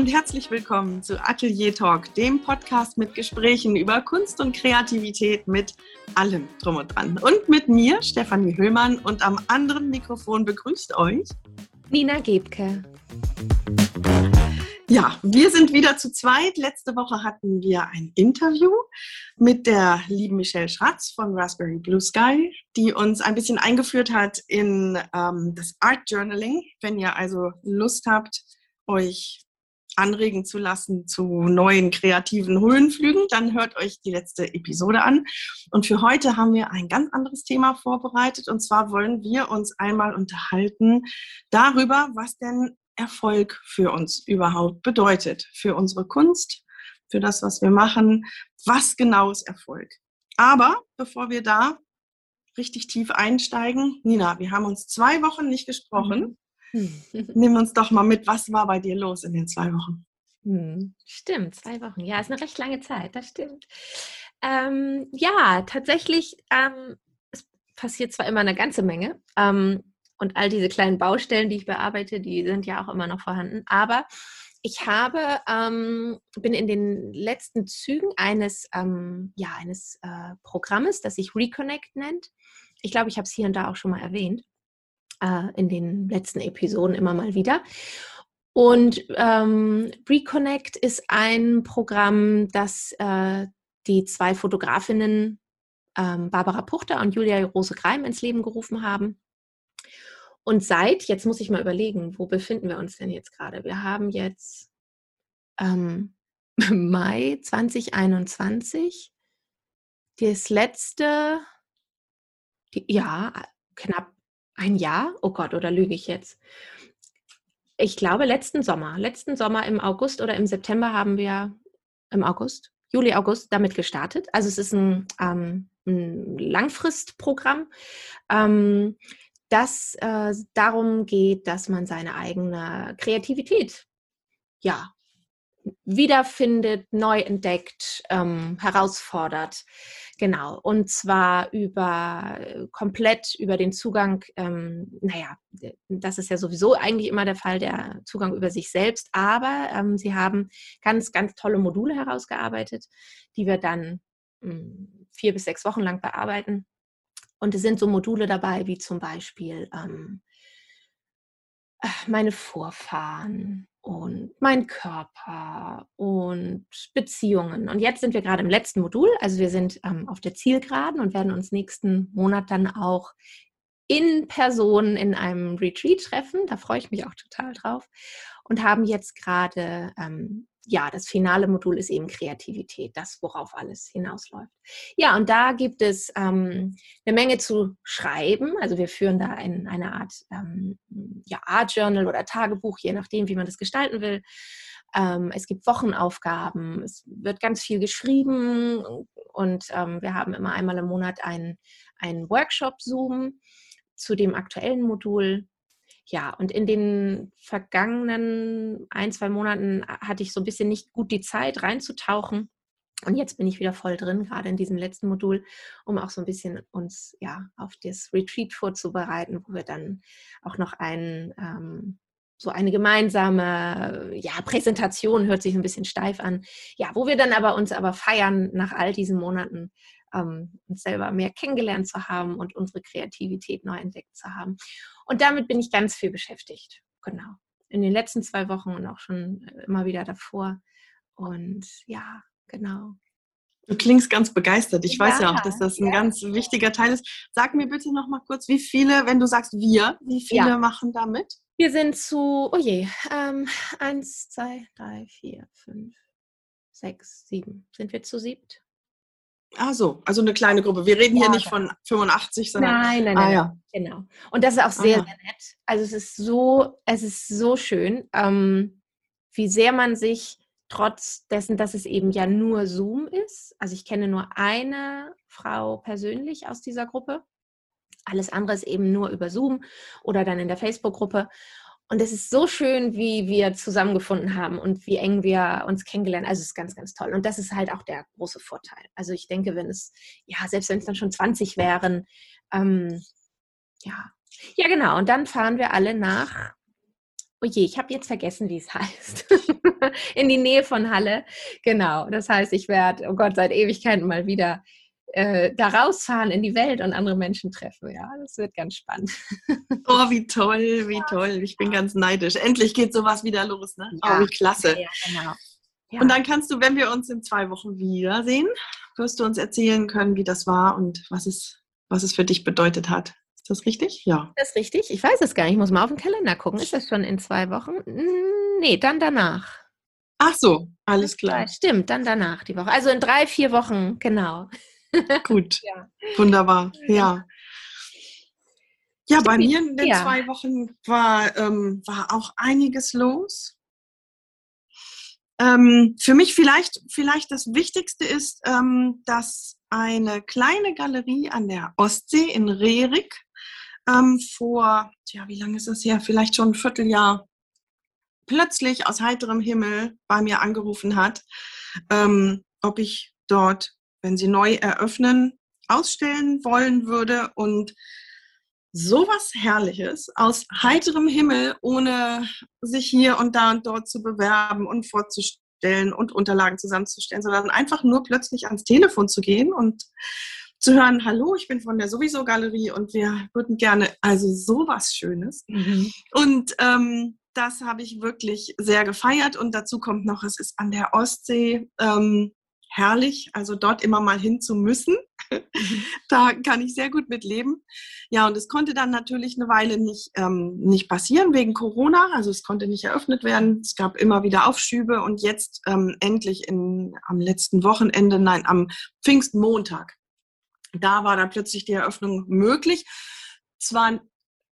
und herzlich willkommen zu Atelier Talk, dem Podcast mit Gesprächen über Kunst und Kreativität mit allem drum und dran. Und mit mir, Stefanie Höhlmann, und am anderen Mikrofon begrüßt euch Nina Gebke. Ja, wir sind wieder zu zweit. Letzte Woche hatten wir ein Interview mit der lieben Michelle Schratz von Raspberry Blue Sky, die uns ein bisschen eingeführt hat in ähm, das Art Journaling. Wenn ihr also Lust habt, euch anregen zu lassen zu neuen kreativen Höhenflügen, dann hört euch die letzte Episode an. Und für heute haben wir ein ganz anderes Thema vorbereitet. Und zwar wollen wir uns einmal unterhalten darüber, was denn Erfolg für uns überhaupt bedeutet, für unsere Kunst, für das, was wir machen. Was genau ist Erfolg? Aber bevor wir da richtig tief einsteigen, Nina, wir haben uns zwei Wochen nicht gesprochen. Mhm. Nimm uns doch mal mit, was war bei dir los in den zwei Wochen? Hm, stimmt, zwei Wochen. Ja, ist eine recht lange Zeit, das stimmt. Ähm, ja, tatsächlich, ähm, es passiert zwar immer eine ganze Menge ähm, und all diese kleinen Baustellen, die ich bearbeite, die sind ja auch immer noch vorhanden, aber ich habe, ähm, bin in den letzten Zügen eines, ähm, ja, eines äh, Programmes, das sich Reconnect nennt. Ich glaube, ich habe es hier und da auch schon mal erwähnt äh, in den letzten Episoden immer mal wieder. Und ähm, Reconnect ist ein Programm, das äh, die zwei Fotografinnen ähm, Barbara Puchter und Julia Rose Greim ins Leben gerufen haben. Und seit, jetzt muss ich mal überlegen, wo befinden wir uns denn jetzt gerade? Wir haben jetzt ähm, Mai 2021, das letzte, die, ja, knapp ein Jahr? Oh Gott, oder lüge ich jetzt? Ich glaube, letzten Sommer. Letzten Sommer im August oder im September haben wir im August, Juli, August damit gestartet. Also es ist ein, ähm, ein Langfristprogramm, ähm, das äh, darum geht, dass man seine eigene Kreativität ja wiederfindet, neu entdeckt, ähm, herausfordert. Genau. Und zwar über äh, komplett über den Zugang, ähm, naja, das ist ja sowieso eigentlich immer der Fall, der Zugang über sich selbst. Aber ähm, sie haben ganz, ganz tolle Module herausgearbeitet, die wir dann mh, hm, vier bis sechs Wochen lang bearbeiten. Und es sind so Module dabei, wie zum Beispiel ähm, äh, meine Vorfahren, und mein Körper und Beziehungen. Und jetzt sind wir gerade im letzten Modul, also wir sind ähm, auf der Zielgeraden und werden uns nächsten Monat dann auch in Person in einem Retreat treffen. Da freue ich mich auch total drauf. Und haben jetzt gerade ähm, ja, das finale Modul ist eben Kreativität, das, worauf alles hinausläuft. Ja, und da gibt es ähm, eine Menge zu schreiben. Also wir führen da ein, eine Art ähm, ja, Art Journal oder Tagebuch, je nachdem, wie man das gestalten will. Ähm, es gibt Wochenaufgaben, es wird ganz viel geschrieben und ähm, wir haben immer einmal im Monat einen, einen Workshop-Zoom zu dem aktuellen Modul ja, und in den vergangenen ein, zwei Monaten hatte ich so ein bisschen nicht gut die Zeit reinzutauchen. Und jetzt bin ich wieder voll drin, gerade in diesem letzten Modul, um auch so ein bisschen uns ja auf das Retreat vorzubereiten, wo wir dann auch noch ein, ähm, so eine gemeinsame ja, Präsentation, hört sich ein bisschen steif an, ja, wo wir dann aber uns aber feiern nach all diesen Monaten, ähm, uns selber mehr kennengelernt zu haben und unsere Kreativität neu entdeckt zu haben. Und damit bin ich ganz viel beschäftigt. Genau. In den letzten zwei Wochen und auch schon äh, immer wieder davor. Und ja, genau. Du klingst ganz begeistert. Ich ja, weiß ja auch, dass das ein ja. ganz wichtiger Teil ist. Sag mir bitte noch mal kurz, wie viele, wenn du sagst wir, wie viele ja. machen da mit? Wir sind zu, oh je, ähm, eins, zwei, drei, vier, fünf, sechs, sieben. Sind wir zu siebt? Ah so, also eine kleine Gruppe. Wir reden ja, hier nicht von 85, sondern nein, nein, nein, ah, ja. genau. Und das ist auch sehr, Aha. sehr nett. Also es ist so, es ist so schön, ähm, wie sehr man sich trotz dessen, dass es eben ja nur Zoom ist. Also ich kenne nur eine Frau persönlich aus dieser Gruppe. Alles andere ist eben nur über Zoom oder dann in der Facebook-Gruppe. Und es ist so schön, wie wir zusammengefunden haben und wie eng wir uns kennengelernt. Also es ist ganz, ganz toll. Und das ist halt auch der große Vorteil. Also ich denke, wenn es, ja, selbst wenn es dann schon 20 wären, ähm, ja. Ja, genau. Und dann fahren wir alle nach Oh je, ich habe jetzt vergessen, wie es heißt. in die Nähe von Halle. Genau. Das heißt, ich werde, oh Gott, seit Ewigkeiten mal wieder äh, da rausfahren in die Welt und andere Menschen treffen. Ja, das wird ganz spannend. oh, wie toll, wie toll. Ich bin ganz neidisch. Endlich geht sowas wieder los. Ne? Ja. Oh, wie klasse. Ja, genau. Ja. Und dann kannst du, wenn wir uns in zwei Wochen wiedersehen, wirst du uns erzählen können, wie das war und was es, was es für dich bedeutet hat. Ist das richtig? Ja. Das ist richtig. Ich weiß es gar nicht. Ich muss mal auf den Kalender gucken. Ist das schon in zwei Wochen? Nee, dann danach. Ach so, alles klar. Stimmt, dann danach die Woche. Also in drei, vier Wochen, genau. Gut, ja. wunderbar, ja. Ja, bei mir in den ja. zwei Wochen war, ähm, war auch einiges los. Ähm, für mich vielleicht, vielleicht das Wichtigste ist, ähm, dass eine kleine Galerie an der Ostsee in Rerik ähm, vor, ja, wie lange ist das her? Vielleicht schon ein Vierteljahr plötzlich aus heiterem Himmel bei mir angerufen hat, ähm, ob ich dort wenn sie neu eröffnen, ausstellen wollen würde und sowas Herrliches aus heiterem Himmel, ohne sich hier und da und dort zu bewerben und vorzustellen und Unterlagen zusammenzustellen, sondern einfach nur plötzlich ans Telefon zu gehen und zu hören, hallo, ich bin von der Sowieso Galerie und wir würden gerne, also sowas Schönes. Mhm. Und ähm, das habe ich wirklich sehr gefeiert und dazu kommt noch, es ist an der Ostsee. Ähm, herrlich, also dort immer mal hin zu müssen. Mhm. da kann ich sehr gut mit leben. Ja, und es konnte dann natürlich eine Weile nicht, ähm, nicht passieren wegen Corona. Also es konnte nicht eröffnet werden. Es gab immer wieder Aufschübe und jetzt ähm, endlich in, am letzten Wochenende, nein, am Pfingstmontag. Da war dann plötzlich die Eröffnung möglich. Zwar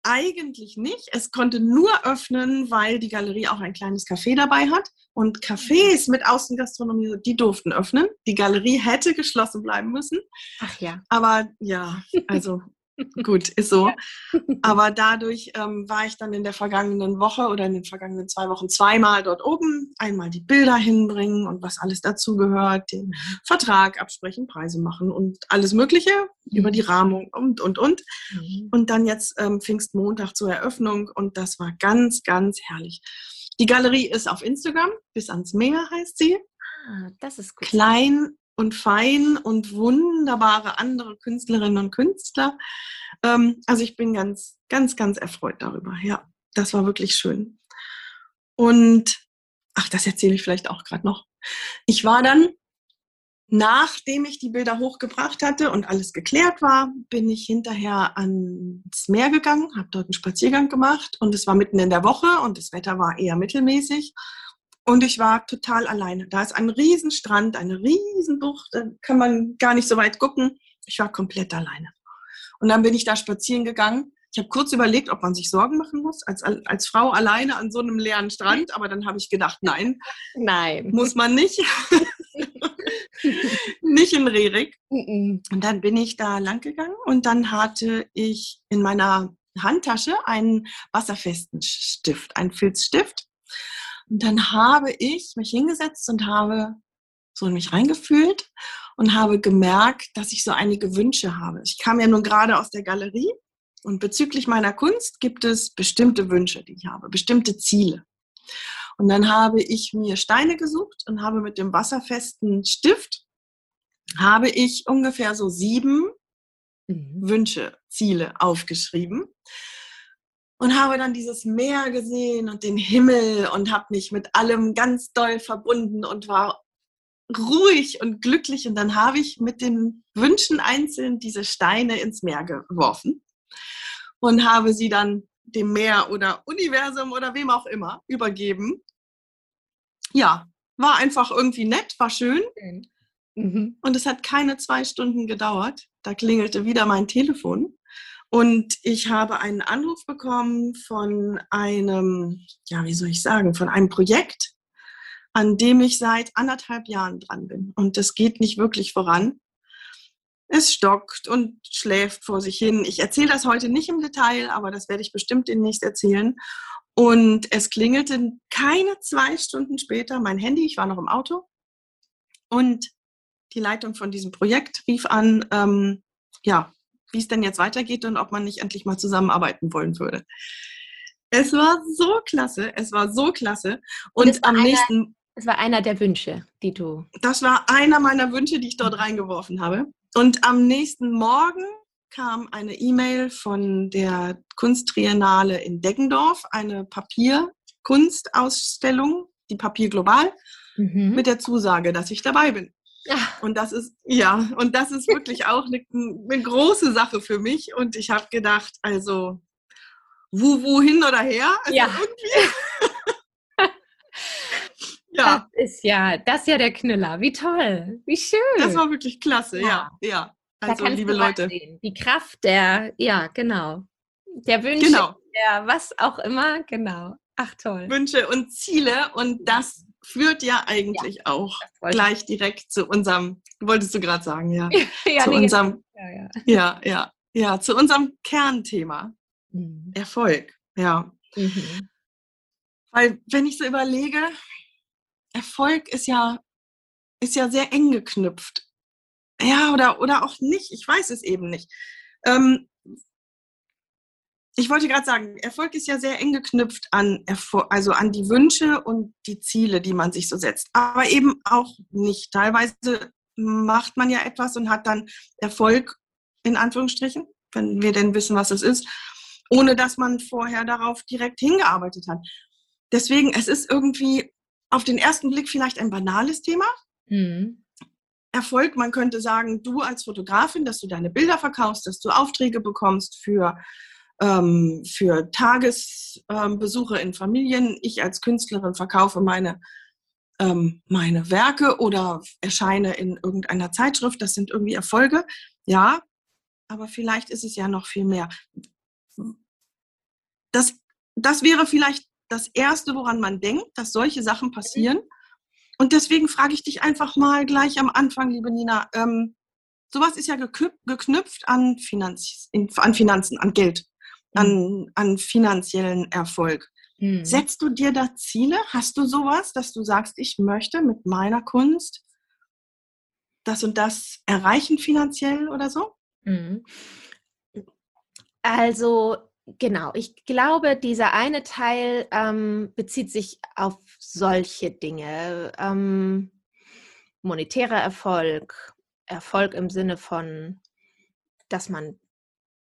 eigentlich nicht. Es konnte nur öffnen, weil die Galerie auch ein kleines Café dabei hat. Und Cafés mit Außengastronomie, die durften öffnen. Die Galerie hätte geschlossen bleiben müssen. Ach ja. Aber ja, also gut, ist so. Aber dadurch ähm, war ich dann in der vergangenen Woche oder in den vergangenen zwei Wochen zweimal dort oben. Einmal die Bilder hinbringen und was alles dazugehört, den Vertrag absprechen, Preise machen und alles Mögliche mhm. über die Rahmung und, und, und. Mhm. Und dann jetzt ähm, Pfingstmontag zur Eröffnung und das war ganz, ganz herrlich. Die Galerie ist auf Instagram, bis ans Meer heißt sie. Ah, das ist gut. Klein und fein und wunderbare andere Künstlerinnen und Künstler. Ähm, also ich bin ganz, ganz, ganz erfreut darüber. Ja, das war wirklich schön. Und ach, das erzähle ich vielleicht auch gerade noch. Ich war dann, nachdem ich die Bilder hochgebracht hatte und alles geklärt war, bin ich hinterher ans Meer gegangen, habe dort einen Spaziergang gemacht und es war mitten in der Woche und das Wetter war eher mittelmäßig. Und ich war total alleine. Da ist ein Riesenstrand, eine Riesenbucht, da kann man gar nicht so weit gucken. Ich war komplett alleine. Und dann bin ich da spazieren gegangen. Ich habe kurz überlegt, ob man sich Sorgen machen muss, als, als Frau alleine an so einem leeren Strand. Aber dann habe ich gedacht, nein. Nein. Muss man nicht. nicht in Rerik. Und dann bin ich da lang gegangen und dann hatte ich in meiner Handtasche einen wasserfesten Stift, einen Filzstift. Und dann habe ich mich hingesetzt und habe so in mich reingefühlt und habe gemerkt, dass ich so einige Wünsche habe. Ich kam ja nun gerade aus der Galerie und bezüglich meiner Kunst gibt es bestimmte Wünsche, die ich habe, bestimmte Ziele. Und dann habe ich mir Steine gesucht und habe mit dem wasserfesten Stift habe ich ungefähr so sieben mhm. Wünsche, Ziele aufgeschrieben und habe dann dieses Meer gesehen und den Himmel und habe mich mit allem ganz doll verbunden und war ruhig und glücklich. Und dann habe ich mit den Wünschen einzeln diese Steine ins Meer geworfen und habe sie dann dem Meer oder Universum oder wem auch immer übergeben. Ja, war einfach irgendwie nett, war schön. Mhm. Und es hat keine zwei Stunden gedauert. Da klingelte wieder mein Telefon. Und ich habe einen Anruf bekommen von einem, ja, wie soll ich sagen, von einem Projekt, an dem ich seit anderthalb Jahren dran bin. Und das geht nicht wirklich voran. Es stockt und schläft vor sich hin. Ich erzähle das heute nicht im Detail, aber das werde ich bestimmt demnächst erzählen. Und es klingelte keine zwei Stunden später mein Handy, ich war noch im Auto. Und die Leitung von diesem Projekt rief an, ähm, ja, wie es denn jetzt weitergeht und ob man nicht endlich mal zusammenarbeiten wollen würde. Es war so klasse, es war so klasse. Und, Und am einer, nächsten. Es war einer der Wünsche, die du. Das war einer meiner Wünsche, die ich dort reingeworfen habe. Und am nächsten Morgen kam eine E-Mail von der Kunsttriennale in Deggendorf, eine Papierkunstausstellung, die Papier Global, Mhm. mit der Zusage, dass ich dabei bin. Ja. Und das ist, ja, und das ist wirklich auch eine, eine große Sache für mich. Und ich habe gedacht, also, wo, wohin oder her? Also Ja. irgendwie. ja, Das ist ja, das ist ja der Knüller. Wie toll, wie schön. das war wirklich klasse, ja, Ja. ja. Da Also, kannst liebe Leute, sehen. Die Kraft der, ja, genau. Der Wünsche, genau, der was auch immer, genau. Ach toll. Wünsche und Ziele. Und das führt ja eigentlich auch Das wollte gleich direkt zu unserem, wolltest du gerade sagen, ja, ja, zu nee, unserem, ja, ja. ja, ja, ja, zu unserem Kernthema, Mhm. Erfolg, ja. Mhm. Weil wenn ich so überlege, Erfolg ist ja, ist ja sehr eng geknüpft. Ja, oder, oder auch nicht. Ich weiß es eben nicht. Ähm, ich wollte gerade sagen, Erfolg ist ja sehr eng geknüpft an, Erfol also an die Wünsche und die Ziele, die man sich so setzt. Aber eben auch nicht. Teilweise macht man ja etwas und hat dann Erfolg in Anführungsstrichen, wenn wir denn wissen, was es ist, ohne dass man vorher darauf direkt hingearbeitet hat. Deswegen, es ist irgendwie auf den ersten Blick vielleicht ein banales Thema. Mhm. Erfolg, man könnte sagen, du als Fotografin, dass du deine Bilder verkaufst, dass du Aufträge bekommst für, ähm, für Tagesbesuche in Familien. Ich als Künstlerin verkaufe meine, ähm, meine Werke oder erscheine in irgendeiner Zeitschrift. Das sind irgendwie Erfolge. Ja, aber vielleicht ist es ja noch viel mehr. Das, das wäre vielleicht das Erste, woran man denkt, dass solche Sachen passieren. Und deswegen frage ich dich einfach mal gleich am Anfang, liebe Nina, ähm, sowas ist ja geknüpft, an, Finanz, in, an Finanzen, an Geld, an, an finanziellen Erfolg. Mhm. Setzt du dir da Ziele? Hast du sowas, dass du sagst, ich möchte mit meiner Kunst das und das erreichen finanziell oder so? Mhm. Also genau, ich glaube, dieser eine Teil ähm, bezieht sich auf solche Dinge. Ähm, monetärer Erfolg, Erfolg im Sinne von, dass man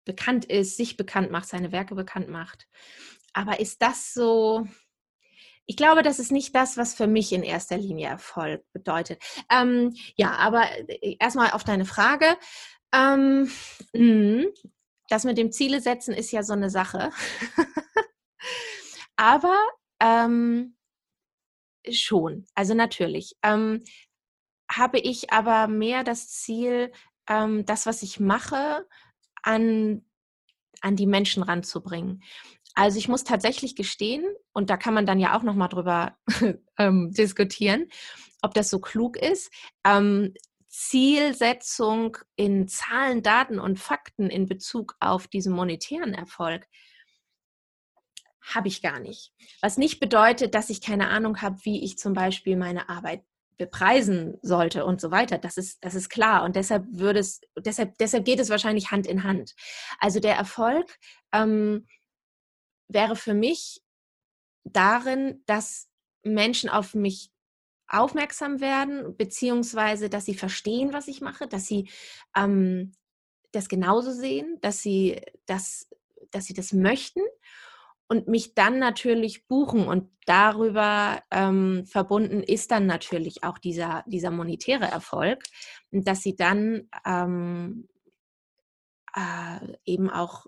bekannt ist, sich bekannt macht, seine Werke bekannt macht. Aber ist das so? Ich glaube, das ist nicht das, was für mich in erster Linie Erfolg bedeutet. Ähm, ja, aber äh, erstmal auf deine Frage. Ähm, mh, das mit dem Ziele setzen ist ja so eine Sache. aber ähm, schon, also natürlich. Ähm, habe ich aber mehr das Ziel, ähm, das, was ich mache, an, an die Menschen ranzubringen. Also ich muss tatsächlich gestehen, und da kann man dann ja auch nochmal drüber ähm, diskutieren, ob das so klug ist. Ähm, Zielsetzung in Zahlen, Daten und Fakten in Bezug auf diesen monetären Erfolg habe ich gar nicht. Was nicht bedeutet, dass ich keine Ahnung habe, wie ich zum Beispiel meine Arbeit bepreisen sollte und so weiter. Das ist, das ist klar. Und deshalb würde es, deshalb, deshalb geht es wahrscheinlich Hand in Hand. Also der Erfolg ähm, wäre für mich darin, dass Menschen auf mich aufmerksam werden, beziehungsweise dass sie verstehen, was ich mache, dass sie ähm, das genauso sehen, dass sie das, dass sie das möchten und mich dann natürlich buchen und darüber ähm, verbunden ist dann natürlich auch dieser, dieser monetäre Erfolg, dass sie dann ähm, äh, eben auch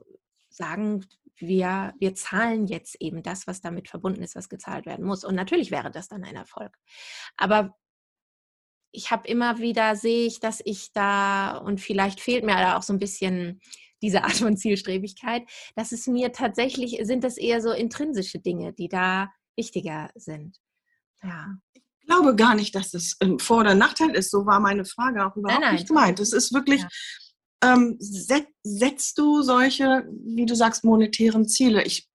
sagen, wir, wir zahlen jetzt eben das, was damit verbunden ist, was gezahlt werden muss. Und natürlich wäre das dann ein Erfolg. Aber ich habe immer wieder, sehe ich, dass ich da, und vielleicht fehlt mir da auch so ein bisschen diese Art von Zielstrebigkeit, dass es mir tatsächlich, sind das eher so intrinsische Dinge, die da wichtiger sind. Ja. Ich glaube gar nicht, dass das ein Vor- oder Nachteil ist. So war meine Frage auch überhaupt Nein, nein. nicht gemeint. Es ist wirklich, Ja. ähm, set, setzt du solche, wie du sagst, monetären Ziele? Ich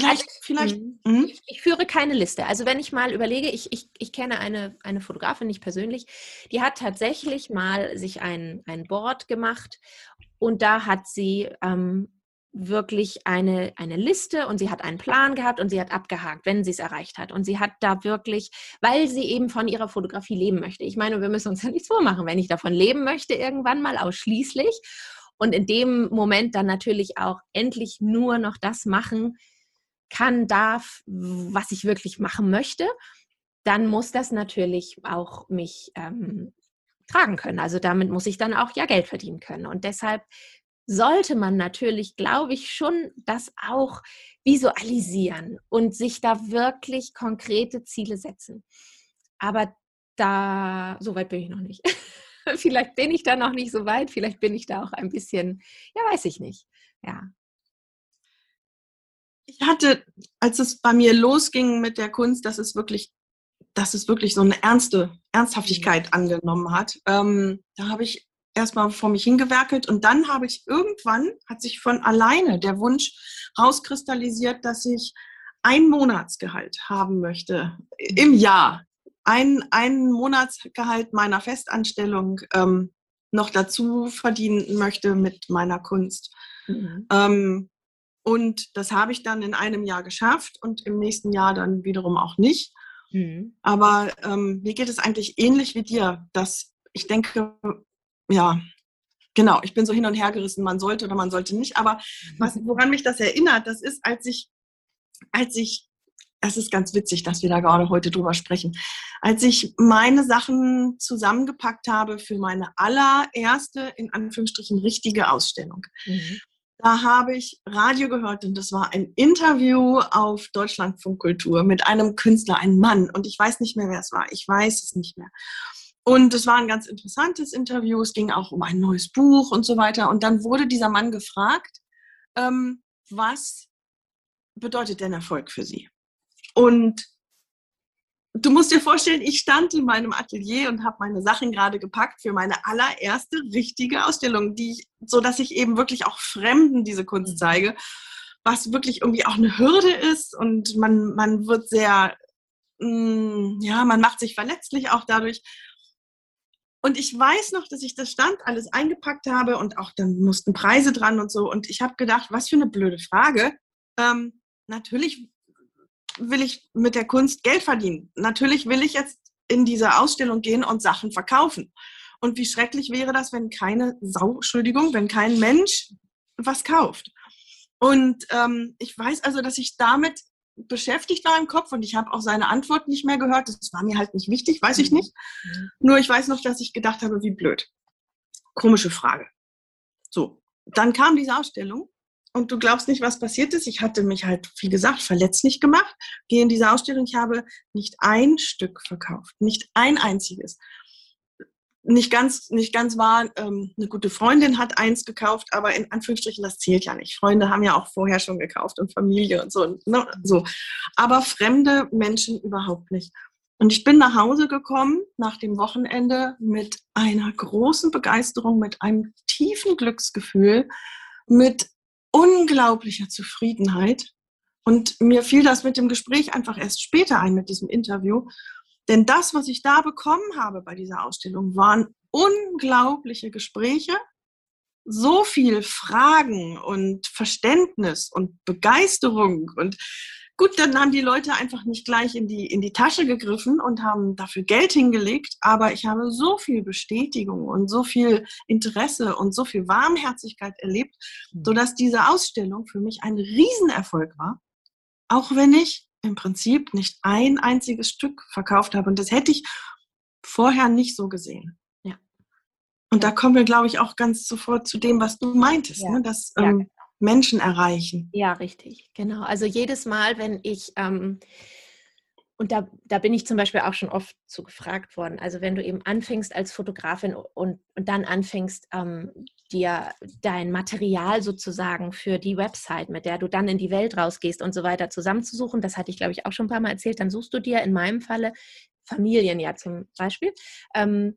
vielleicht, vielleicht. Mhm. Mhm. Ich, ich führe keine Liste. Also wenn ich mal überlege, ich, ich, ich kenne eine, eine Fotografin nicht persönlich, die hat tatsächlich mal sich ein, ein Board gemacht und da hat sie ähm, wirklich eine, eine Liste und sie hat einen Plan gehabt und sie hat abgehakt, wenn sie es erreicht hat. Und sie hat da wirklich, weil sie eben von ihrer Fotografie leben möchte. Ich meine, wir müssen uns ja nichts vormachen, wenn ich davon leben möchte, irgendwann mal ausschließlich. Und in dem Moment dann natürlich auch endlich nur noch das machen kann, darf, was ich wirklich machen möchte, dann muss das natürlich auch mich ähm, tragen können. Also damit muss ich dann auch ja Geld verdienen können. Und deshalb sollte man natürlich, glaube ich, schon das auch visualisieren und sich da wirklich konkrete Ziele setzen. Aber da, so weit bin ich noch nicht. vielleicht bin ich da noch nicht so weit, vielleicht bin ich da auch ein bisschen, ja, weiß ich nicht. Ja. Ich hatte, als es bei mir losging mit der Kunst, dass es wirklich, dass es wirklich so eine ernste Ernsthaftigkeit mhm. angenommen hat, ähm, da habe ich erstmal vor mich hingewerkelt und dann habe ich irgendwann, hat sich von alleine der Wunsch rauskristallisiert, dass ich ein Monatsgehalt haben möchte im Jahr. Ein, ein Monatsgehalt meiner Festanstellung ähm, noch dazu verdienen möchte mit meiner Kunst. Mhm. Ähm, und das habe ich dann in einem Jahr geschafft und im nächsten Jahr dann wiederum auch nicht. Mhm. Aber ähm, mir geht es eigentlich ähnlich wie dir, dass ich denke, ja, genau, ich bin so hin und her gerissen, man sollte oder man sollte nicht. Aber was, woran mich das erinnert, das ist, als ich, als ich, das ist ganz witzig, dass wir da gerade heute drüber sprechen, als ich meine Sachen zusammengepackt habe für meine allererste, in Anführungsstrichen, richtige Ausstellung. Mhm. Da habe ich Radio gehört und das war ein Interview auf Deutschlandfunk Kultur mit einem Künstler, einem Mann. Und ich weiß nicht mehr, wer es war. Ich weiß es nicht mehr. Und es war ein ganz interessantes Interview. Es ging auch um ein neues Buch und so weiter. Und dann wurde dieser Mann gefragt, ähm, was bedeutet denn Erfolg für Sie? Und du musst dir vorstellen, ich stand in meinem Atelier und habe meine Sachen gerade gepackt für meine allererste richtige Ausstellung, die ich, so dass ich eben wirklich auch Fremden diese Kunst mhm. zeige, was wirklich irgendwie auch eine Hürde ist und man, man wird sehr, mh, mm, ja, man macht sich verletzlich auch dadurch. Und ich weiß noch, dass ich das Stand alles eingepackt habe und auch dann mussten Preise dran und so. Und ich habe gedacht, was für eine blöde Frage. Ähm, natürlich will ich mit der Kunst Geld verdienen. Natürlich will ich jetzt in diese Ausstellung gehen und Sachen verkaufen. Und wie schrecklich wäre das, wenn keine Sau, Entschuldigung, wenn kein Mensch was kauft. Und ähm, ich weiß also, dass ich damit beschäftigt war im Kopf und ich habe auch seine Antwort nicht mehr gehört. Das war mir halt nicht wichtig, weiß ich mhm. nicht. Mhm. Nur ich weiß noch, dass ich gedacht habe, wie blöd. Komische Frage. So, dann kam diese Ausstellung und du glaubst nicht, was passiert ist. Ich hatte mich halt, wie gesagt, verletzlich gemacht. Gehe in diese Ausstellung, ich habe nicht ein Stück verkauft, nicht ein einziges nicht ganz, nicht ganz wahr. Ähm, eine gute Freundin hat eins gekauft, aber in Anführungsstrichen, das zählt ja nicht. Freunde haben ja auch vorher schon gekauft und Familie und so. Ne? so. Aber fremde Menschen überhaupt nicht. Und ich bin nach Hause gekommen nach dem Wochenende mit einer großen Begeisterung, mit einem tiefen Glücksgefühl, mit unglaublicher Zufriedenheit. Und mir fiel das mit dem Gespräch einfach erst später ein, mit diesem Interview. Denn das, was ich da bekommen habe bei dieser Ausstellung, waren unglaubliche Gespräche, so viel Fragen und Verständnis und Begeisterung und Gut, dann haben die Leute einfach nicht gleich in die, in die Tasche gegriffen und haben dafür Geld hingelegt, aber ich habe so viel Bestätigung und so viel Interesse und so viel Warmherzigkeit erlebt, mhm. sodass diese Ausstellung für mich ein Riesenerfolg war, auch wenn ich im Prinzip nicht ein einziges Stück verkauft habe. Und das hätte ich vorher nicht so gesehen. Und da kommen wir, glaube ich, auch ganz sofort zu dem, was du meintest, ja. ne? dass ähm, ja, genau. Menschen erreichen. Ja, richtig, genau. Also jedes Mal, wenn ich ähm, und da, da bin ich zum Beispiel auch schon oft zu gefragt worden. Also wenn du eben anfängst als Fotografin und, und dann anfängst, ähm, dir dein Material sozusagen für die Website, mit der du dann in die Welt rausgehst und so weiter zusammenzusuchen, das hatte ich, glaube ich, auch schon ein paar Mal erzählt, dann suchst du dir in meinem Falle Familien ja zum Beispiel, ähm,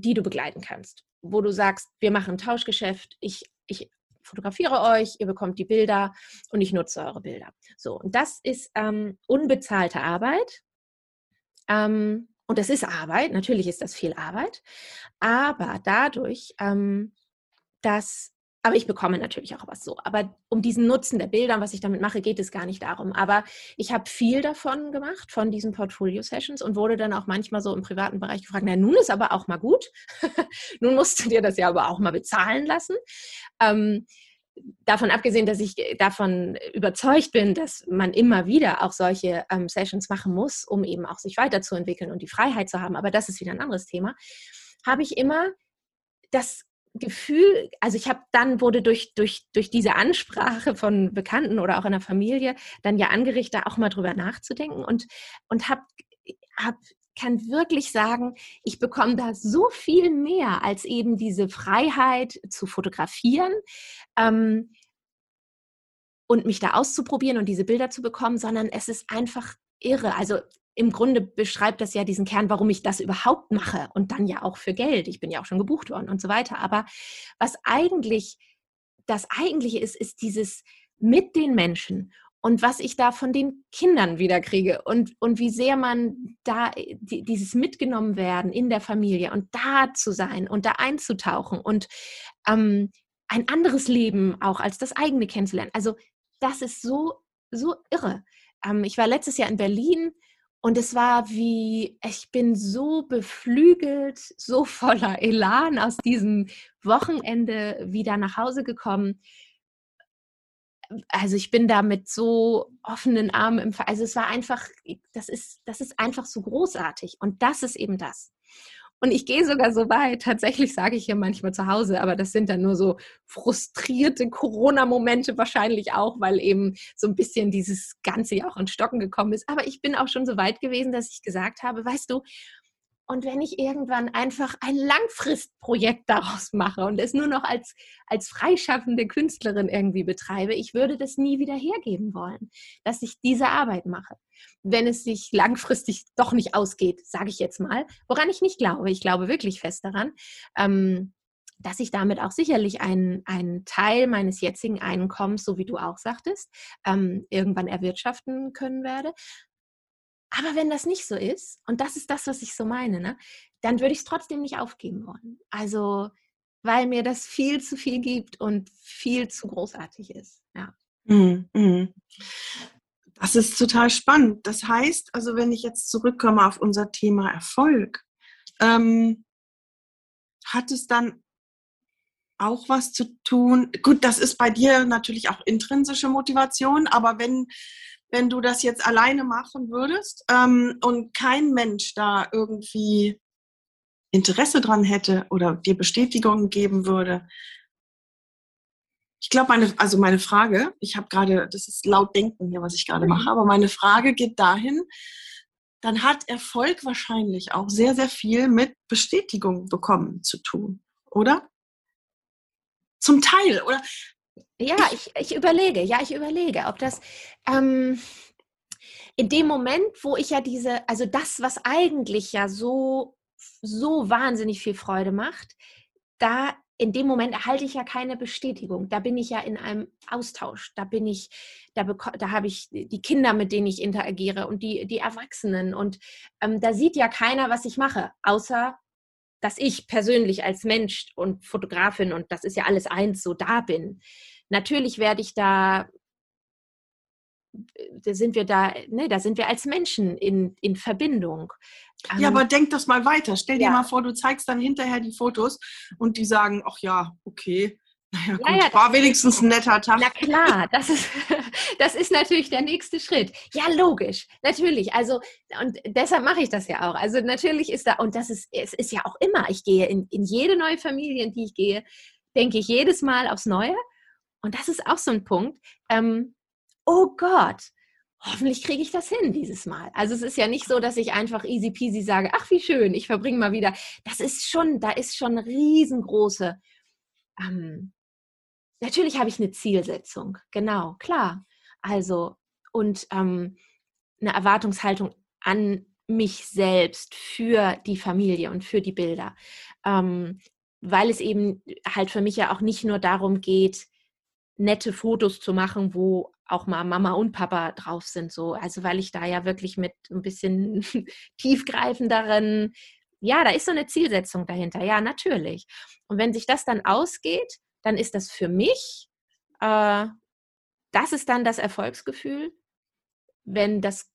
die du begleiten kannst, wo du sagst, wir machen ein Tauschgeschäft, ich, ich fotografiere euch, ihr bekommt die Bilder und ich nutze eure Bilder. So, und das ist ähm, unbezahlte Arbeit. Ähm, und das ist Arbeit, natürlich ist das viel Arbeit, aber dadurch, ähm, dass aber ich bekomme natürlich auch was so. Aber um diesen Nutzen der Bilder, was ich damit mache, geht es gar nicht darum. Aber ich habe viel davon gemacht, von diesen Portfolio-Sessions und wurde dann auch manchmal so im privaten Bereich gefragt, na nun ist aber auch mal gut. nun musst du dir das ja aber auch mal bezahlen lassen. Ähm, davon abgesehen, dass ich davon überzeugt bin, dass man immer wieder auch solche ähm, Sessions machen muss, um eben auch sich weiterzuentwickeln und die Freiheit zu haben, aber das ist wieder ein anderes Thema, habe ich immer das Gefühl, also ich habe dann wurde durch, durch, durch diese Ansprache von Bekannten oder auch in der Familie dann ja angerichtet, da auch mal drüber nachzudenken und, und habe hab, kann wirklich sagen, ich bekomme da so viel mehr als eben diese Freiheit zu fotografieren ähm, und mich da auszuprobieren und diese Bilder zu bekommen, sondern es ist einfach irre. Also im Grunde beschreibt das ja diesen Kern, warum ich das überhaupt mache und dann ja auch für Geld. Ich bin ja auch schon gebucht worden und so weiter. Aber was eigentlich das Eigentliche ist, ist dieses mit den Menschen und was ich da von den Kindern wieder kriege und, und wie sehr man da die, dieses mitgenommen werden in der Familie und da zu sein und da einzutauchen und ähm, ein anderes Leben auch als das eigene kennenzulernen. Also das ist so, so irre. Ähm, ich war letztes Jahr in Berlin und es war wie, ich bin so beflügelt, so voller Elan aus diesem Wochenende wieder nach Hause gekommen. Also ich bin da mit so offenen Armen im Also es war einfach, das ist, das ist einfach so großartig. Und das ist eben das. Und ich gehe sogar so weit, tatsächlich sage ich hier manchmal zu Hause, aber das sind dann nur so frustrierte Corona-Momente wahrscheinlich auch, weil eben so ein bisschen dieses Ganze ja auch in Stocken gekommen ist. Aber ich bin auch schon so weit gewesen, dass ich gesagt habe, weißt du, und wenn ich irgendwann einfach ein Langfristprojekt daraus mache und es nur noch als, als freischaffende Künstlerin irgendwie betreibe, ich würde das nie wieder hergeben wollen, dass ich diese Arbeit mache. Wenn es sich langfristig doch nicht ausgeht, sage ich jetzt mal, woran ich nicht glaube. Ich glaube wirklich fest daran. Ähm, dass ich damit auch sicherlich einen, einen Teil meines jetzigen Einkommens, so wie du auch sagtest, ähm, irgendwann erwirtschaften können werde. Aber wenn das nicht so ist, und das ist das, was ich so meine, ne, dann würde ich es trotzdem nicht aufgeben wollen. Also, weil mir das viel zu viel gibt und viel zu großartig ist. Ja. Mm, Das ist total spannend. Das heißt, also wenn ich jetzt zurückkomme auf unser Thema Erfolg, ähm, hat es dann auch was zu tun? Gut, das ist bei dir natürlich auch intrinsische Motivation, aber wenn wenn du das jetzt alleine machen würdest ähm, und kein Mensch da irgendwie Interesse dran hätte oder dir Bestätigung geben würde. Ich glaube, meine, also meine Frage, ich habe gerade, das ist laut Denken hier, was ich gerade mache, mhm. aber meine Frage geht dahin, dann hat Erfolg wahrscheinlich auch sehr, sehr viel mit Bestätigung bekommen zu tun, oder? Zum Teil, oder? Ja, ich, ich überlege, ja, ich überlege, ob das ähm, in dem Moment, wo ich ja diese, also das, was eigentlich ja so, so wahnsinnig viel Freude macht, da in dem Moment erhalte ich ja keine Bestätigung. Da bin ich ja in einem Austausch. Da bin ich, da, da habe ich die Kinder, mit denen ich interagiere und die, die Erwachsenen. Und ähm, da sieht ja keiner, was ich mache, außer dass ich persönlich als Mensch und Fotografin und das ist ja alles eins, so da bin. Natürlich werde ich da, da sind wir da, ne, da sind wir als Menschen in, in Verbindung. Ja, aber denk das mal weiter. Stell dir ja. mal vor, du zeigst dann hinterher die Fotos und die sagen, ach ja, okay, naja, gut, ja, ja, war wenigstens ein netter Tag. Na klar, das ist, das ist natürlich der nächste Schritt. Ja, logisch, natürlich. Also, und deshalb mache ich das ja auch. Also, natürlich ist da, und das ist, es ist ja auch immer, ich gehe in, in jede neue Familie, in die ich gehe, denke ich jedes Mal aufs Neue. Und das ist auch so ein Punkt. Ähm, oh Gott, hoffentlich kriege ich das hin dieses Mal. Also es ist ja nicht so, dass ich einfach easy peasy sage, ach wie schön, ich verbringe mal wieder. Das ist schon, da ist schon riesengroße. Ähm, natürlich habe ich eine Zielsetzung, genau, klar. Also und ähm, eine Erwartungshaltung an mich selbst für die Familie und für die Bilder, ähm, weil es eben halt für mich ja auch nicht nur darum geht, nette Fotos zu machen, wo auch mal Mama und Papa drauf sind. So. Also weil ich da ja wirklich mit ein bisschen tiefgreifenderen, ja, da ist so eine Zielsetzung dahinter. Ja, natürlich. Und wenn sich das dann ausgeht, dann ist das für mich, äh, das ist dann das Erfolgsgefühl, wenn das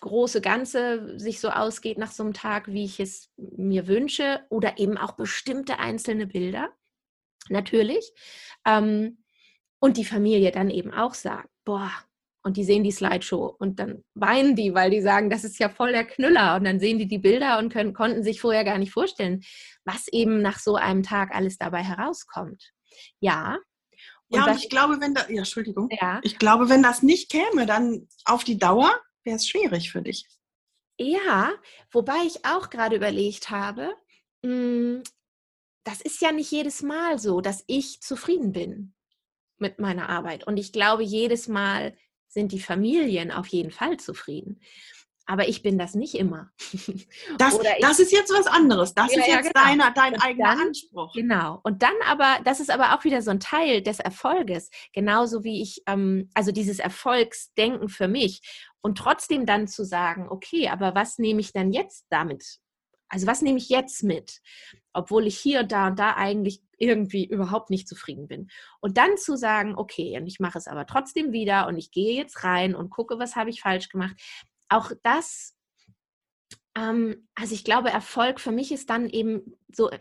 große Ganze sich so ausgeht nach so einem Tag, wie ich es mir wünsche, oder eben auch bestimmte einzelne Bilder, natürlich. Ähm, und die Familie dann eben auch sagt, boah, und die sehen die Slideshow und dann weinen die, weil die sagen, das ist ja voll der Knüller. Und dann sehen die die Bilder und können, konnten sich vorher gar nicht vorstellen, was eben nach so einem Tag alles dabei herauskommt. Ja. Und ja, und ich glaube, wenn da, ja, Entschuldigung, ja. ich glaube, wenn das nicht käme, dann auf die Dauer wäre es schwierig für dich. Ja, wobei ich auch gerade überlegt habe, hm, das ist ja nicht jedes Mal so, dass ich zufrieden bin mit meiner Arbeit. Und ich glaube, jedes Mal sind die Familien auf jeden Fall zufrieden. Aber ich bin das nicht immer. Das, das ist jetzt was anderes. Das ja, ist jetzt ja, genau. deiner, dein eigener dann, Anspruch. Genau. Und dann aber, das ist aber auch wieder so ein Teil des Erfolges. Genauso wie ich, ähm, also dieses Erfolgsdenken für mich. Und trotzdem dann zu sagen, okay, aber was nehme ich dann jetzt damit? Also was nehme ich jetzt mit? Obwohl ich hier, da und da eigentlich irgendwie überhaupt nicht zufrieden bin. Und dann zu sagen, okay, und ich mache es aber trotzdem wieder und ich gehe jetzt rein und gucke, was habe ich falsch gemacht. Auch das, ähm, also ich glaube, Erfolg für mich ist dann eben so,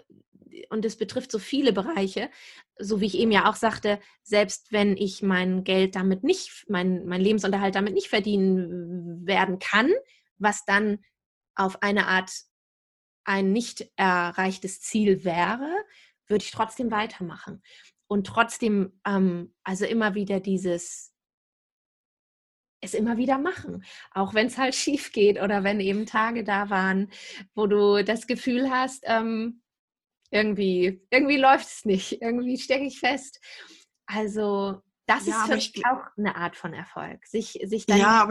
und es betrifft so viele Bereiche, so wie ich eben ja auch sagte, selbst wenn ich mein Geld damit nicht, mein, mein Lebensunterhalt damit nicht verdienen werden kann, was dann auf eine Art ein nicht erreichtes Ziel wäre, würde ich trotzdem weitermachen. Und trotzdem, ähm, also immer wieder dieses, es immer wieder machen. Auch wenn es halt schief geht oder wenn eben Tage da waren, wo du das Gefühl hast, ähm, irgendwie, irgendwie läuft es nicht, irgendwie stecke ich fest. Also, das ja, ist für mich auch eine Art von Erfolg, sich, sich dann ja,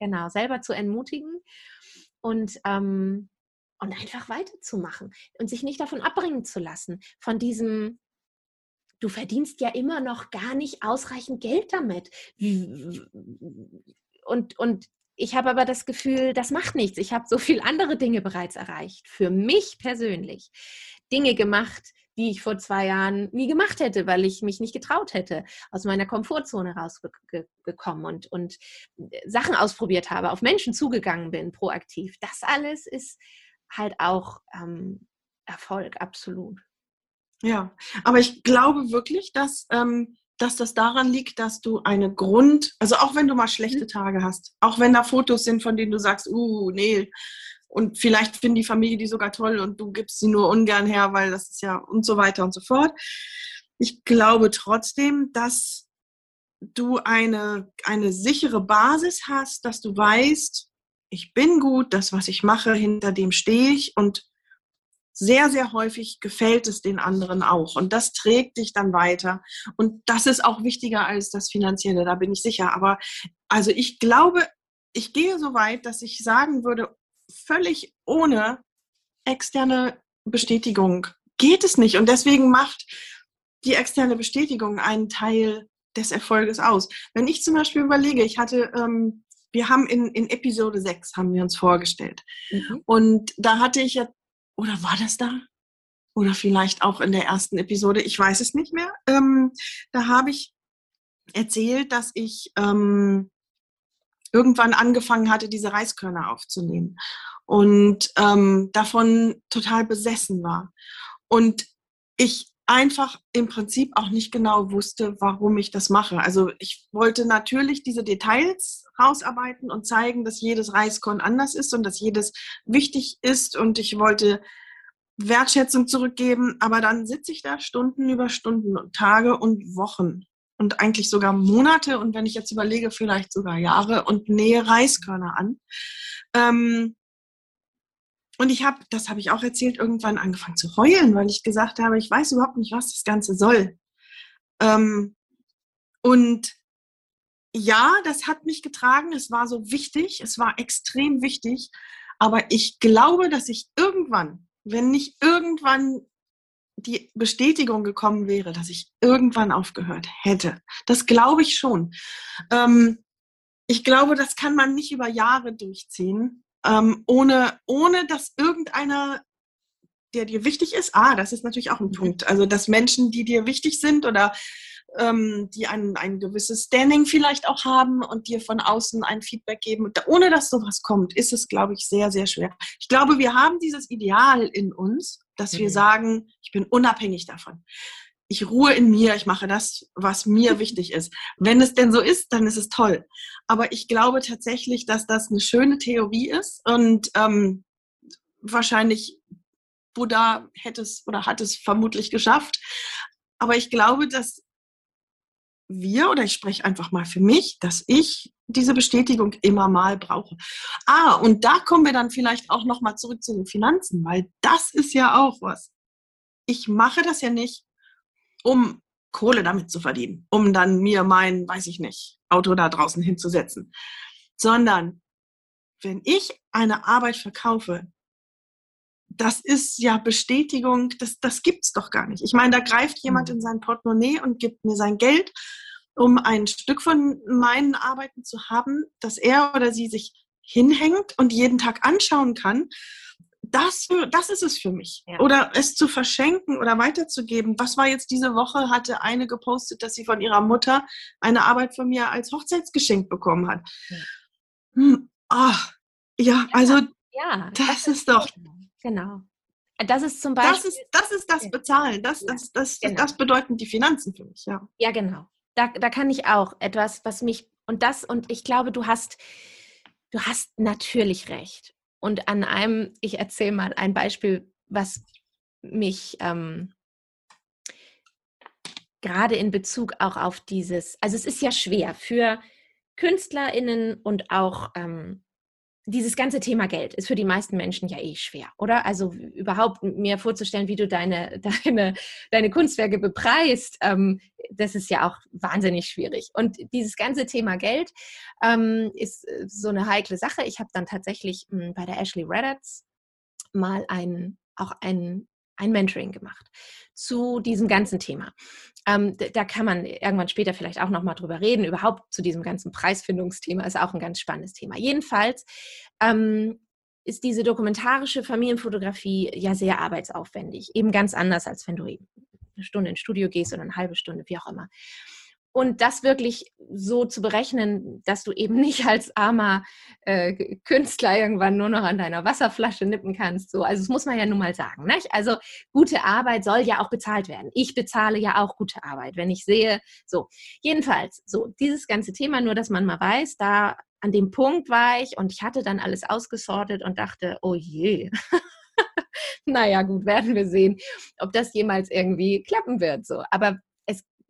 genau, selber zu entmutigen und ähm, und einfach weiterzumachen und sich nicht davon abbringen zu lassen, von diesem, du verdienst ja immer noch gar nicht ausreichend Geld damit. Und, und ich habe aber das Gefühl, das macht nichts. Ich habe so viele andere Dinge bereits erreicht. Für mich persönlich. Dinge gemacht, die ich vor zwei Jahren nie gemacht hätte, weil ich mich nicht getraut hätte, aus meiner Komfortzone rausgekommen und, und Sachen ausprobiert habe, auf Menschen zugegangen bin, proaktiv. Das alles ist halt auch ähm, Erfolg, absolut. Ja, aber ich glaube wirklich, dass, ähm, dass das daran liegt, dass du eine Grund, also auch wenn du mal schlechte mhm. Tage hast, auch wenn da Fotos sind, von denen du sagst, uh, nee, und vielleicht finden die Familie die sogar toll und du gibst sie nur ungern her, weil das ist ja und so weiter und so fort. Ich glaube trotzdem, dass du eine, eine sichere Basis hast, dass du weißt, ich bin gut, das, was ich mache, hinter dem stehe ich und sehr, sehr häufig gefällt es den anderen auch. Und das trägt dich dann weiter. Und das ist auch wichtiger als das Finanzielle, da bin ich sicher. Aber also ich glaube, ich gehe so weit, dass ich sagen würde, völlig ohne externe Bestätigung geht es nicht. Und deswegen macht die externe Bestätigung einen Teil des Erfolges aus. Wenn ich zum Beispiel überlege, ich hatte ähm, wir haben in, in Episode 6 haben wir uns vorgestellt. Mhm. Und da hatte ich ja, oder war das da? Oder vielleicht auch in der ersten Episode, ich weiß es nicht mehr. Ähm, da habe ich erzählt, dass ich ähm, irgendwann angefangen hatte, diese Reiskörner aufzunehmen und ähm, davon total besessen war. Und ich einfach im Prinzip auch nicht genau wusste, warum ich das mache. Also ich wollte natürlich diese Details rausarbeiten und zeigen, dass jedes Reiskorn anders ist und dass jedes wichtig ist und ich wollte Wertschätzung zurückgeben, aber dann sitze ich da Stunden über Stunden und Tage und Wochen und eigentlich sogar Monate und wenn ich jetzt überlege, vielleicht sogar Jahre und nähe Reiskörner an. Ähm, und ich habe, das habe ich auch erzählt, irgendwann angefangen zu heulen, weil ich gesagt habe, ich weiß überhaupt nicht, was das Ganze soll. Ähm, und ja, das hat mich getragen. Es war so wichtig, es war extrem wichtig. Aber ich glaube, dass ich irgendwann, wenn nicht irgendwann die Bestätigung gekommen wäre, dass ich irgendwann aufgehört hätte. Das glaube ich schon. Ähm, ich glaube, das kann man nicht über Jahre durchziehen, ähm, ohne, ohne dass irgendeiner der dir wichtig ist? Ah, das ist natürlich auch ein mhm. Punkt. Also, dass Menschen, die dir wichtig sind oder ähm, die ein, ein gewisses Standing vielleicht auch haben und dir von außen ein Feedback geben. Ohne dass sowas kommt, ist es, glaube ich, sehr, sehr schwer. Ich glaube, wir haben dieses Ideal in uns, dass mhm. wir sagen, ich bin unabhängig davon. Ich ruhe in mir, ich mache das, was mir wichtig ist. Wenn es denn so ist, dann ist es toll. Aber ich glaube tatsächlich, dass das eine schöne Theorie ist und ähm, wahrscheinlich Buddha hätte es oder hat es vermutlich geschafft. Aber ich glaube, dass wir, oder ich spreche einfach mal für mich, dass ich diese Bestätigung immer mal brauche. Ah, und da kommen wir dann vielleicht auch nochmal zurück zu den Finanzen, weil das ist ja auch was. Ich mache das ja nicht, um Kohle damit zu verdienen, um dann mir mein, weiß ich nicht, Auto da draußen hinzusetzen, sondern wenn ich eine Arbeit verkaufe, das ist ja Bestätigung, das, das es doch gar nicht. Ich meine, da greift jemand mhm. in sein Portemonnaie und gibt mir sein Geld, um ein Stück von meinen Arbeiten zu haben, dass er oder sie sich hinhängt und jeden Tag anschauen kann. Das, das ist es für mich. Ja. Oder es zu verschenken oder weiterzugeben. Was war jetzt diese Woche? Hatte eine gepostet, dass sie von ihrer Mutter eine Arbeit von mir als Hochzeitsgeschenk bekommen hat. Ja, hm, oh, ja also ja, das, das ist doch. Genau. Das ist zum Beispiel. Das ist das, ist das Bezahlen. Das, das, das, genau. das bedeuten die Finanzen für mich, ja. Ja, genau. Da, da kann ich auch etwas, was mich, und das, und ich glaube, du hast, du hast natürlich recht. Und an einem, ich erzähle mal ein Beispiel, was mich ähm, gerade in Bezug auch auf dieses, also es ist ja schwer für KünstlerInnen und auch ähm, dieses ganze Thema Geld ist für die meisten Menschen ja eh schwer, oder? Also überhaupt mir vorzustellen, wie du deine, deine, deine Kunstwerke bepreist, ähm, das ist ja auch wahnsinnig schwierig. Und dieses ganze Thema Geld ähm, ist äh, so eine heikle Sache. Ich habe dann tatsächlich mh, bei der Ashley Reddits mal ein, auch ein ein Mentoring gemacht zu diesem ganzen Thema. Ähm, da kann man irgendwann später vielleicht auch nochmal drüber reden. Überhaupt zu diesem ganzen Preisfindungsthema ist auch ein ganz spannendes Thema. Jedenfalls ähm, ist diese dokumentarische Familienfotografie ja sehr arbeitsaufwendig. Eben ganz anders, als wenn du eine Stunde ins Studio gehst oder eine halbe Stunde, wie auch immer. Und das wirklich so zu berechnen, dass du eben nicht als armer äh, Künstler irgendwann nur noch an deiner Wasserflasche nippen kannst. So. Also das muss man ja nun mal sagen. Nicht? Also gute Arbeit soll ja auch bezahlt werden. Ich bezahle ja auch gute Arbeit, wenn ich sehe. So, jedenfalls, so dieses ganze Thema, nur dass man mal weiß, da an dem Punkt war ich und ich hatte dann alles ausgesortet und dachte, oh je. naja, gut, werden wir sehen, ob das jemals irgendwie klappen wird. So. Aber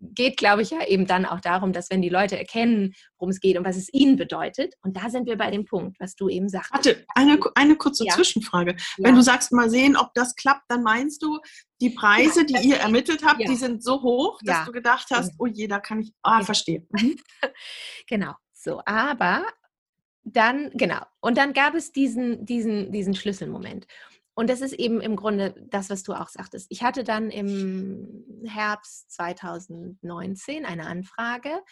geht, glaube ich, ja eben dann auch darum, dass wenn die Leute erkennen, worum es geht und was es ihnen bedeutet, und da sind wir bei dem Punkt, was du eben sagst. Warte, eine, eine kurze ja. Zwischenfrage. Ja. Wenn du sagst, mal sehen, ob das klappt, dann meinst du, die Preise, die ihr ermittelt habt, die sind so hoch, dass du gedacht hast, genau. oh je, da kann ich, ah, verstehe. Mhm. genau, so, aber dann, genau, und dann gab es diesen, diesen, diesen Schlüsselmoment. Und das ist eben im Grunde das, was du auch sagtest. Ich hatte dann im Herbst 2019 eine Anfrage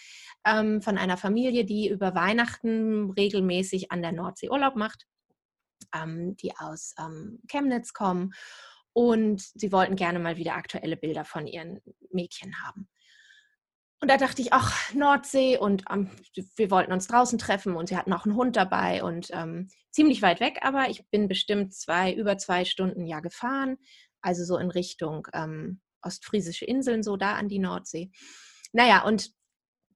ähm, von einer Familie, die über Weihnachten regelmäßig an der Nordsee Urlaub macht, ähm, die aus ähm, Chemnitz kommen. Und sie wollten gerne mal wieder aktuelle Bilder von ihren Mädchen haben. Und da dachte ich, ach, Nordsee und ähm, wir wollten uns draußen treffen und sie hatten auch einen Hund dabei und ähm, ziemlich weit weg, aber ich bin bestimmt zwei, über zwei Stunden ja gefahren, also so in Richtung ähm, ostfriesische Inseln, so da an die Nordsee. Naja, und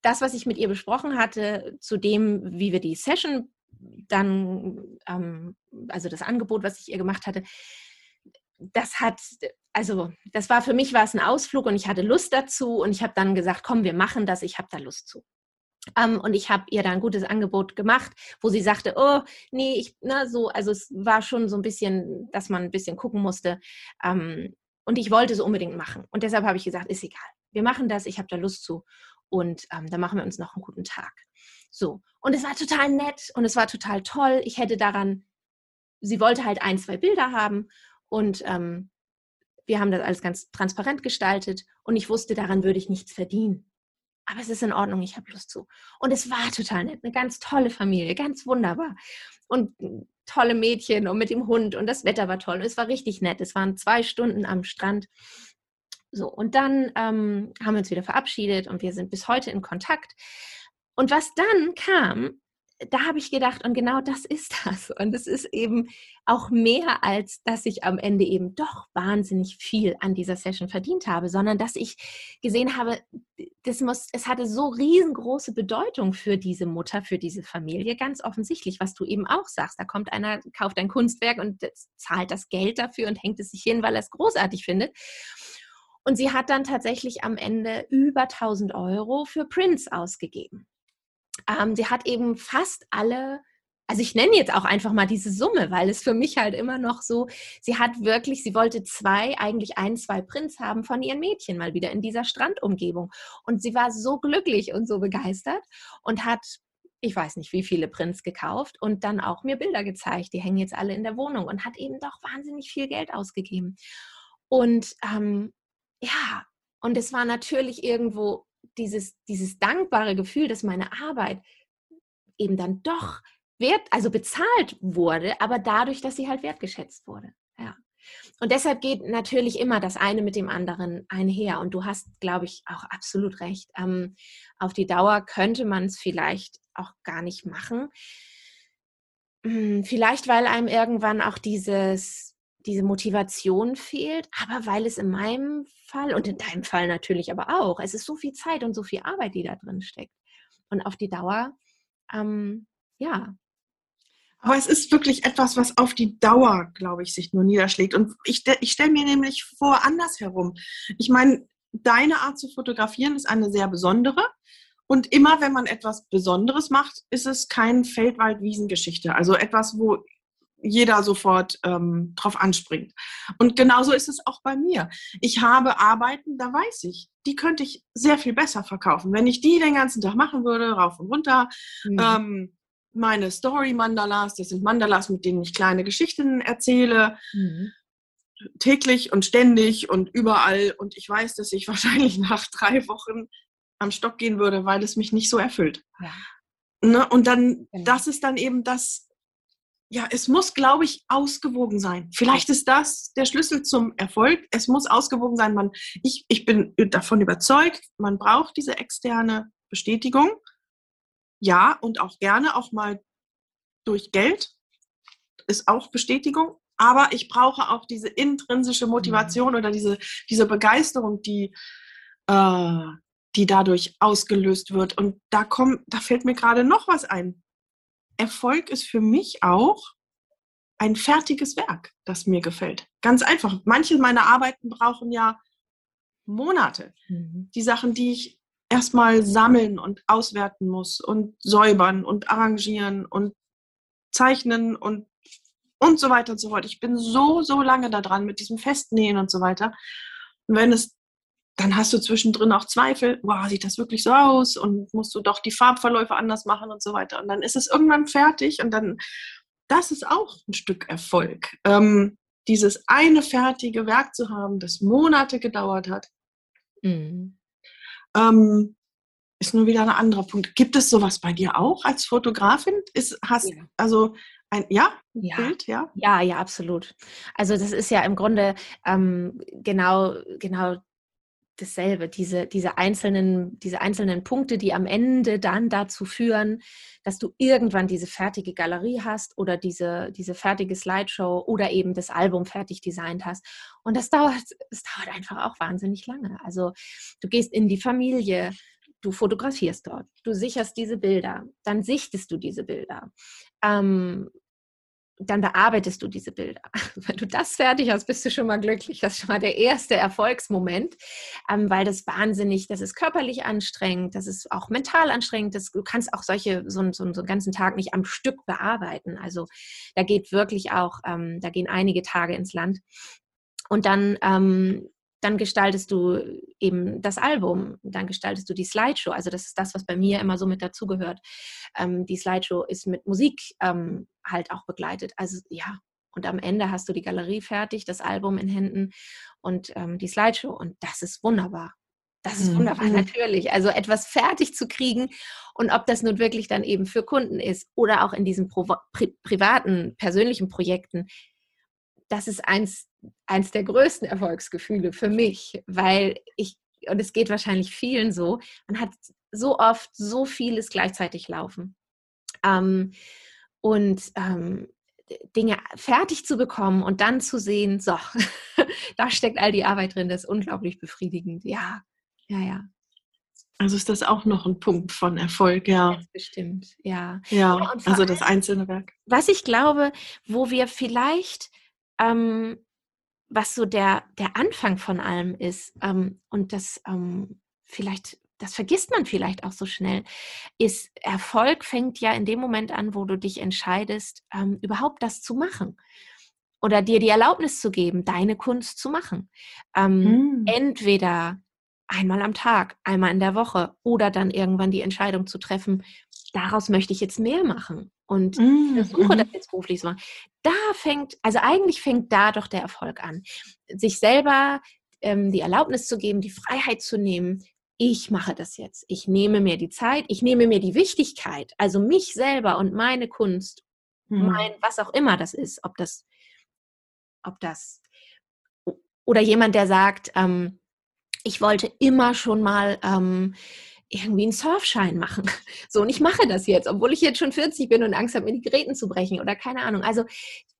das, was ich mit ihr besprochen hatte, zu dem, wie wir die Session dann, ähm, also das Angebot, was ich ihr gemacht hatte, das hat, also das war für mich war es ein Ausflug und ich hatte Lust dazu und ich habe dann gesagt, komm, wir machen das, ich habe da Lust zu. Um, und ich habe ihr da ein gutes Angebot gemacht, wo sie sagte, oh, nee, ich, na, so, also es war schon so ein bisschen, dass man ein bisschen gucken musste. Um, und ich wollte es unbedingt machen. Und deshalb habe ich gesagt, ist egal. Wir machen das, ich habe da Lust zu. Und ähm, dann machen wir uns noch einen guten Tag. So. Und es war total nett und es war total toll. Ich hätte daran, sie wollte halt ein, zwei Bilder haben. Und ähm, wir haben das alles ganz transparent gestaltet und ich wusste, daran würde ich nichts verdienen. Aber es ist in Ordnung, ich habe Lust zu. Und es war total nett, eine ganz tolle Familie, ganz wunderbar. und tolle Mädchen und mit dem Hund und das Wetter war toll. Und es war richtig nett. Es waren zwei Stunden am Strand. So, und dann ähm, haben wir uns wieder verabschiedet und wir sind bis heute in Kontakt. Und was dann kam, da habe ich gedacht, und genau das ist das. Und es ist eben auch mehr, als dass ich am Ende eben doch wahnsinnig viel an dieser Session verdient habe, sondern dass ich gesehen habe, das muss, es hatte so riesengroße Bedeutung für diese Mutter, für diese Familie, ganz offensichtlich, was du eben auch sagst. Da kommt einer, kauft ein Kunstwerk und zahlt das Geld dafür und hängt es sich hin, weil er es großartig findet. Und sie hat dann tatsächlich am Ende über 1000 Euro für Prince ausgegeben. Ähm, sie hat eben fast alle also ich nenne jetzt auch einfach mal diese Summe, weil es für mich halt immer noch so, sie hat wirklich, sie wollte zwei, eigentlich ein, zwei Prints haben von ihren Mädchen mal wieder in dieser Strandumgebung. Und sie war so glücklich und so begeistert und hat, ich weiß nicht, wie viele Prints gekauft und dann auch mir Bilder gezeigt. Die hängen jetzt alle in der Wohnung und hat eben doch wahnsinnig viel Geld ausgegeben. Und ähm, ja, und es war natürlich irgendwo dieses, dieses dankbare Gefühl, dass meine Arbeit eben dann doch wert, also bezahlt wurde, aber dadurch, dass sie halt wertgeschätzt wurde. Ja. Und deshalb geht natürlich immer das eine mit dem anderen einher. Und du hast, glaube ich, auch absolut recht. Ähm, auf die Dauer könnte man es vielleicht auch gar nicht machen. Hm, vielleicht, weil einem irgendwann auch dieses, diese Motivation fehlt, aber weil es in meinem Fall und in deinem Fall natürlich aber auch, es ist so viel Zeit und so viel Arbeit, die da drin steckt. Und auf die Dauer, ähm, ja. Aber es ist wirklich etwas, was auf die Dauer, glaube ich, sich nur niederschlägt. Und ich, ich stelle mir nämlich vor, andersherum. Ich meine, deine Art zu fotografieren ist eine sehr besondere. Und immer, wenn man etwas Besonderes macht, ist es kein Feldwald-Wiesengeschichte. Also etwas, wo jeder sofort ähm, drauf anspringt. Und genauso ist es auch bei mir. Ich habe Arbeiten, da weiß ich, die könnte ich sehr viel besser verkaufen. Wenn ich die den ganzen Tag machen würde, rauf und runter. Mhm. Ähm, meine Story-Mandalas, das sind Mandalas, mit denen ich kleine Geschichten erzähle. Mhm. Täglich und ständig und überall. Und ich weiß, dass ich wahrscheinlich nach drei Wochen am Stock gehen würde, weil es mich nicht so erfüllt. Ja. Ne? Und dann, genau. das ist dann eben das, ja, es muss, glaube ich, ausgewogen sein. Vielleicht ist das der Schlüssel zum Erfolg. Es muss ausgewogen sein. Man, ich, ich bin davon überzeugt, man braucht diese externe Bestätigung. Ja, und auch gerne auch mal durch Geld ist auch Bestätigung. Aber ich brauche auch diese intrinsische Motivation mhm. oder diese, diese Begeisterung, die, äh, die dadurch ausgelöst wird. Und da kommt, da fällt mir gerade noch was ein. Erfolg ist für mich auch ein fertiges Werk, das mir gefällt. Ganz einfach. Manche meiner Arbeiten brauchen ja Monate. Mhm. Die Sachen, die ich erstmal sammeln und auswerten muss und säubern und arrangieren und zeichnen und und so weiter und so fort. Ich bin so, so lange da dran mit diesem Festnähen und so weiter. Und wenn es dann hast du zwischendrin auch Zweifel, wow, sieht das wirklich so aus und musst du doch die Farbverläufe anders machen und so weiter. Und dann ist es irgendwann fertig und dann, das ist auch ein Stück Erfolg. Ähm, dieses eine fertige Werk zu haben, das Monate gedauert hat, mhm. ähm, ist nur wieder ein anderer Punkt. Gibt es sowas bei dir auch als Fotografin? Ist, hast, ja. also ein, ja, ja, Bild, ja? Ja, ja, absolut. Also das ist ja im Grunde ähm, genau, genau dasselbe, diese, diese, einzelnen, diese einzelnen Punkte, die am Ende dann dazu führen, dass du irgendwann diese fertige Galerie hast oder diese, diese fertige Slideshow oder eben das Album fertig designt hast. Und das dauert, es dauert einfach auch wahnsinnig lange. Also du gehst in die Familie, du fotografierst dort, du sicherst diese Bilder, dann sichtest du diese Bilder. Ähm, dann bearbeitest du diese Bilder. Wenn du das fertig hast, bist du schon mal glücklich. Das ist schon mal der erste Erfolgsmoment, ähm, weil das wahnsinnig, das ist körperlich anstrengend, das ist auch mental anstrengend. Das, du kannst auch solche, so, so, so einen ganzen Tag nicht am Stück bearbeiten. Also da geht wirklich auch, ähm, da gehen einige Tage ins Land. Und dann ähm, dann gestaltest du eben das Album, dann gestaltest du die Slideshow. Also das ist das, was bei mir immer so mit dazugehört. Ähm, die Slideshow ist mit Musik ähm, halt auch begleitet. Also ja, und am Ende hast du die Galerie fertig, das Album in Händen und ähm, die Slideshow und das ist wunderbar. Das ist wunderbar, mhm. natürlich. Also etwas fertig zu kriegen und ob das nun wirklich dann eben für Kunden ist oder auch in diesen pri privaten, persönlichen Projekten, das ist eins, eins der größten Erfolgsgefühle für mich, weil ich, und es geht wahrscheinlich vielen so, man hat so oft so vieles gleichzeitig laufen. Ähm, und ähm, Dinge fertig zu bekommen und dann zu sehen, so, da steckt all die Arbeit drin, das ist unglaublich befriedigend. Ja, ja, ja. Also ist das auch noch ein Punkt von Erfolg, ja. Ganz bestimmt, ja. Ja, ja also das einzelne Werk. Was ich glaube, wo wir vielleicht, ähm, was so der, der Anfang von allem ist, ähm, und das ähm, vielleicht das vergisst man vielleicht auch so schnell, ist Erfolg fängt ja in dem Moment an, wo du dich entscheidest, ähm, überhaupt das zu machen. Oder dir die Erlaubnis zu geben, deine Kunst zu machen. Ähm, hm. Entweder einmal am Tag, einmal in der Woche oder dann irgendwann die Entscheidung zu treffen, daraus möchte ich jetzt mehr machen und mm, versuche das mhm. jetzt beruflich zu machen. Da fängt, also eigentlich fängt da doch der Erfolg an. Sich selber ähm, die Erlaubnis zu geben, die Freiheit zu nehmen, ich mache das jetzt. Ich nehme mir die Zeit, ich nehme mir die Wichtigkeit, also mich selber und meine Kunst, mhm. mein, was auch immer das ist, ob das, ob das, oder jemand, der sagt, ähm, ich wollte immer schon mal ähm, irgendwie einen Surfschein machen. So, und ich mache das jetzt, obwohl ich jetzt schon 40 bin und Angst habe, mir die Geräten zu brechen oder keine Ahnung. Also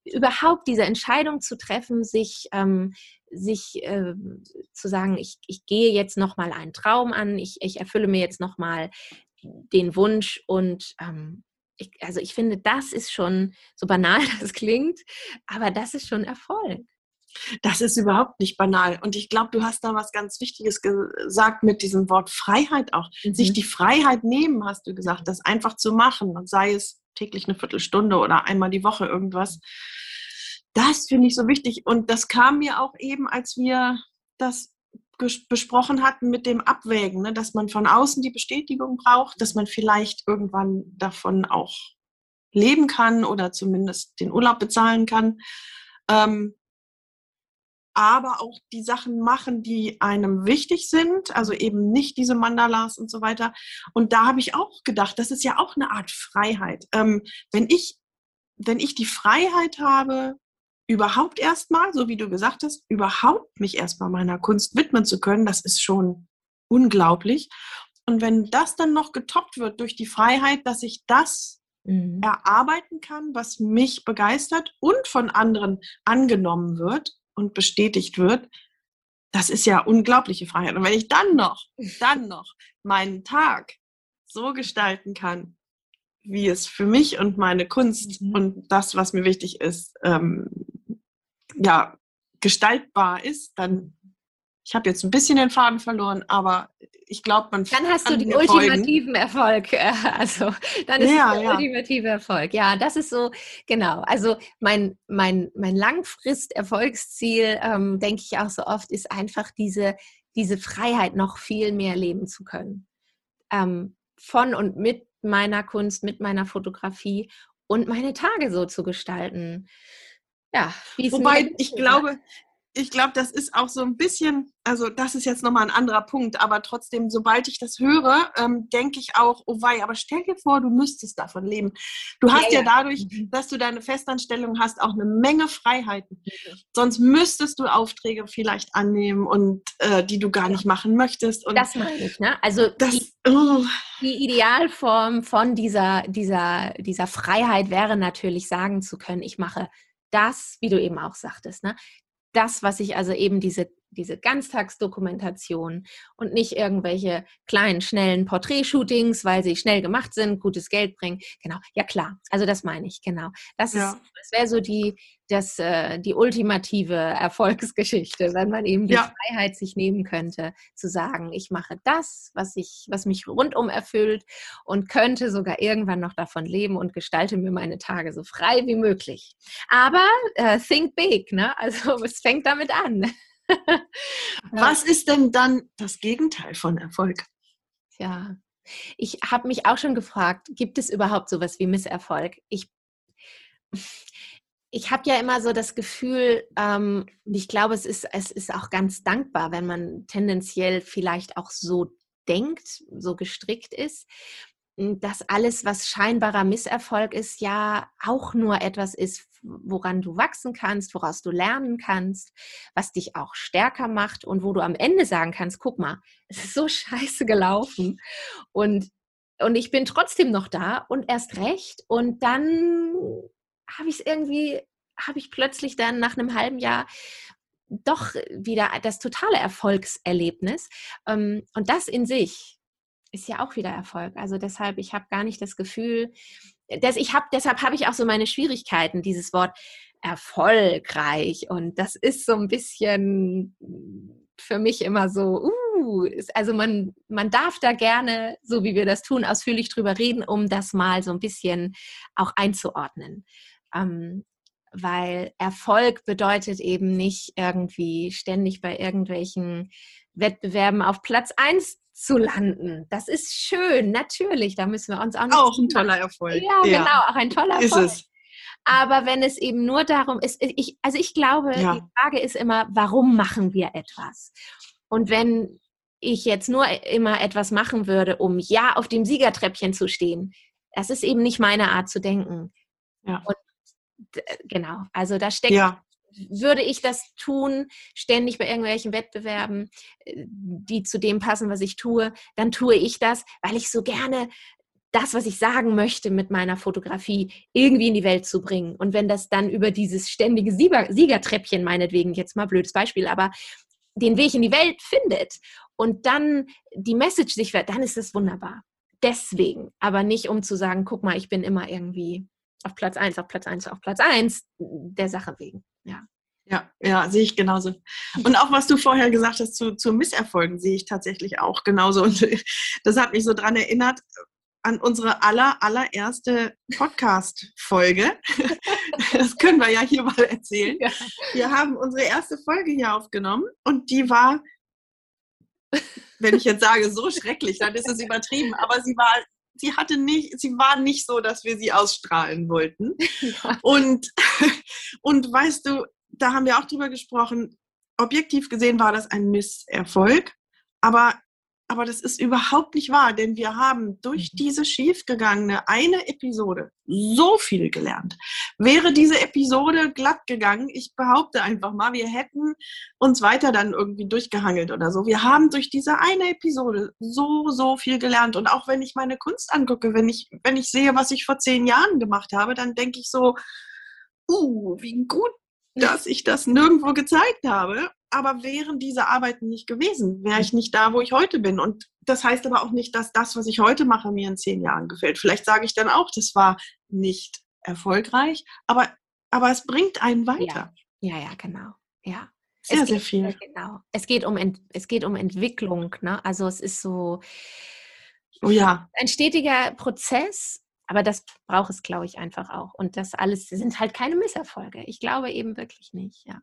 überhaupt diese Entscheidung zu treffen, sich ähm, sich äh, zu sagen, ich, ich gehe jetzt nochmal einen Traum an, ich, ich erfülle mir jetzt nochmal den Wunsch und ähm, ich, also ich finde, das ist schon, so banal das klingt, aber das ist schon Erfolg. Das ist überhaupt nicht banal. Und ich glaube, du hast da was ganz Wichtiges gesagt mit diesem Wort Freiheit auch. Mhm. Sich die Freiheit nehmen, hast du gesagt, das einfach zu machen. Und sei es täglich eine Viertelstunde oder einmal die Woche irgendwas das finde ich so wichtig. Und das kam mir auch eben, als wir das besprochen hatten mit dem Abwägen, ne, dass man von außen die Bestätigung braucht, dass man vielleicht irgendwann davon auch leben kann oder zumindest den Urlaub bezahlen kann. Ähm, aber auch die Sachen machen, die einem wichtig sind, also eben nicht diese Mandalas und so weiter. Und da habe ich auch gedacht, das ist ja auch eine Art Freiheit. Ähm, wenn ich wenn ich die Freiheit habe, überhaupt erstmal, so wie du gesagt hast, überhaupt mich erstmal meiner Kunst widmen zu können, das ist schon unglaublich. Und wenn das dann noch getoppt wird durch die Freiheit, dass ich das mhm. erarbeiten kann, was mich begeistert und von anderen angenommen wird und bestätigt wird, das ist ja unglaubliche Freiheit. Und wenn ich dann noch, dann noch meinen Tag so gestalten kann, wie es für mich und meine Kunst mhm. und das, was mir wichtig ist, ähm, ja, gestaltbar ist, dann, ich habe jetzt ein bisschen den Faden verloren, aber ich glaube, man Dann hast du den ultimativen Erfolg. Also, dann ist ja, es der ja. ultimative Erfolg. Ja, das ist so, genau. Also, mein, mein, mein Langfrist-Erfolgsziel, ähm, denke ich auch so oft, ist einfach diese, diese Freiheit, noch viel mehr leben zu können. Ähm, von und mit meiner Kunst, mit meiner Fotografie und meine Tage so zu gestalten. Ja, Wobei ich glaube, ich glaube, das ist auch so ein bisschen, also das ist jetzt nochmal ein anderer Punkt, aber trotzdem, sobald ich das höre, ähm, denke ich auch, oh wei, aber stell dir vor, du müsstest davon leben. Du hast ja, ja dadurch, mhm. dass du deine Festanstellung hast, auch eine Menge Freiheiten. Mhm. Sonst müsstest du Aufträge vielleicht annehmen und äh, die du gar nicht machen möchtest. Und das meine ich, ne? Also das, die, oh. die Idealform von dieser, dieser, dieser Freiheit wäre natürlich sagen zu können, ich mache das, wie du eben auch sagtest, ne? Das, was ich also eben diese diese Ganztagsdokumentation und nicht irgendwelche kleinen, schnellen Porträtshootings, weil sie schnell gemacht sind, gutes Geld bringen. Genau, ja klar. Also das meine ich, genau. Das, ja. das wäre so die, das, äh, die ultimative Erfolgsgeschichte, wenn man eben die ja. Freiheit sich nehmen könnte, zu sagen, ich mache das, was ich, was mich rundum erfüllt und könnte sogar irgendwann noch davon leben und gestalte mir meine Tage so frei wie möglich. Aber äh, think big, ne? Also es fängt damit an. Was ist denn dann das Gegenteil von Erfolg? Ja, ich habe mich auch schon gefragt, gibt es überhaupt sowas wie Misserfolg? Ich, ich habe ja immer so das Gefühl, ähm, ich glaube, es ist, es ist auch ganz dankbar, wenn man tendenziell vielleicht auch so denkt, so gestrickt ist, dass alles, was scheinbarer Misserfolg ist, ja auch nur etwas ist, woran du wachsen kannst, woraus du lernen kannst, was dich auch stärker macht und wo du am Ende sagen kannst, guck mal, es ist so scheiße gelaufen. Und, und ich bin trotzdem noch da und erst recht. Und dann habe ich es irgendwie, habe ich plötzlich dann nach einem halben Jahr doch wieder das totale Erfolgserlebnis. Ähm, und das in sich ist ja auch wieder Erfolg. Also deshalb, ich habe gar nicht das Gefühl, dass ich habe, deshalb habe ich auch so meine Schwierigkeiten, dieses Wort erfolgreich. Und das ist so ein bisschen für mich immer so, uh, also man, man darf da gerne, so wie wir das tun, ausführlich drüber reden, um das mal so ein bisschen auch einzuordnen. Ähm, weil Erfolg bedeutet eben nicht irgendwie ständig bei irgendwelchen Wettbewerben auf Platz 1 zu landen. Das ist schön, natürlich. Da müssen wir uns auch. Auch ein toller Erfolg. Ja, ja, genau, auch ein toller Erfolg. Ist es. Aber wenn es eben nur darum ist, ich, also ich glaube, ja. die Frage ist immer, warum machen wir etwas? Und wenn ich jetzt nur immer etwas machen würde, um ja auf dem Siegertreppchen zu stehen, das ist eben nicht meine Art zu denken. Ja. Und genau, also da steckt ja würde ich das tun, ständig bei irgendwelchen Wettbewerben, äh, die zu dem passen, was ich tue, dann tue ich das, weil ich so gerne das, was ich sagen möchte mit meiner Fotografie, irgendwie in die Welt zu bringen. Und wenn das dann über dieses ständige Sieger Siegertreppchen, meinetwegen, jetzt mal blödes Beispiel, aber den Weg in die Welt findet und dann die Message sich wird, dann ist das wunderbar. Deswegen, aber nicht um zu sagen, guck mal, ich bin immer irgendwie auf Platz 1, auf Platz 1, auf Platz 1 der Sache wegen. Ja. Ja, ja, sehe ich genauso. Und auch was du vorher gesagt hast zu, zu Misserfolgen, sehe ich tatsächlich auch genauso. Und das hat mich so dran erinnert an unsere aller, allererste Podcast-Folge. Das können wir ja hier mal erzählen. Wir haben unsere erste Folge hier aufgenommen und die war, wenn ich jetzt sage, so schrecklich, dann ist es übertrieben, aber sie war sie hatte nicht, sie war nicht so, dass wir sie ausstrahlen wollten. Ja. Und, und weißt du, da haben wir auch drüber gesprochen, objektiv gesehen war das ein Misserfolg, aber aber das ist überhaupt nicht wahr, denn wir haben durch mhm. diese schiefgegangene eine Episode so viel gelernt. Wäre diese Episode glatt gegangen, ich behaupte einfach mal, wir hätten uns weiter dann irgendwie durchgehangelt oder so. Wir haben durch diese eine Episode so, so viel gelernt. Und auch wenn ich meine Kunst angucke, wenn ich, wenn ich sehe, was ich vor zehn Jahren gemacht habe, dann denke ich so, uh, wie gut dass ich das nirgendwo gezeigt habe. Aber wären diese Arbeiten nicht gewesen, wäre ich nicht da, wo ich heute bin. Und das heißt aber auch nicht, dass das, was ich heute mache, mir in zehn Jahren gefällt. Vielleicht sage ich dann auch, das war nicht erfolgreich, aber, aber es bringt einen weiter. Ja, ja, ja genau. Ja. Sehr, sehr viel. Genau. Es geht um, es geht um Entwicklung. Ne? Also es ist so oh ja. ein stetiger Prozess aber das braucht es, glaube ich, einfach auch. Und das alles sind halt keine Misserfolge. Ich glaube eben wirklich nicht, ja.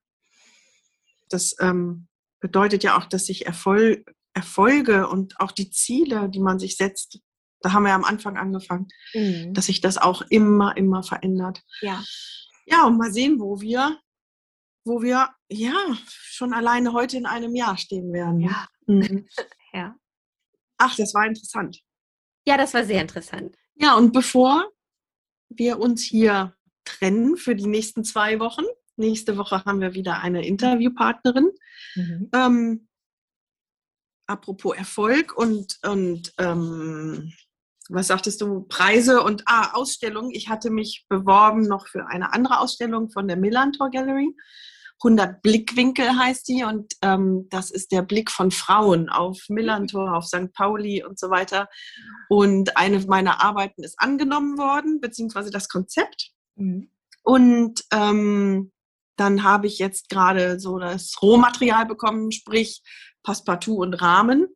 Das ähm, bedeutet ja auch, dass sich Erfol Erfolge und auch die Ziele, die man sich setzt, da haben wir ja am Anfang angefangen, mhm. dass sich das auch immer, immer verändert. Ja. Ja, und mal sehen, wo wir, wo wir, ja, schon alleine heute in einem Jahr stehen werden. Ja. Mhm. ja. Ach, das war interessant. Ja, das war sehr interessant. Ja, und bevor wir uns hier trennen für die nächsten zwei Wochen, nächste Woche haben wir wieder eine Interviewpartnerin. Mhm. Ähm, apropos Erfolg und, und ähm, was sagtest du, Preise und ah, Ausstellungen. Ich hatte mich beworben noch für eine andere Ausstellung von der Millantor Gallery. 100 Blickwinkel heißt die und ähm, das ist der Blick von Frauen auf Millantor, auf St. Pauli und so weiter. Und eine meiner Arbeiten ist angenommen worden, beziehungsweise das Konzept. Mhm. Und ähm, dann habe ich jetzt gerade so das Rohmaterial bekommen, sprich Passepartout und Rahmen.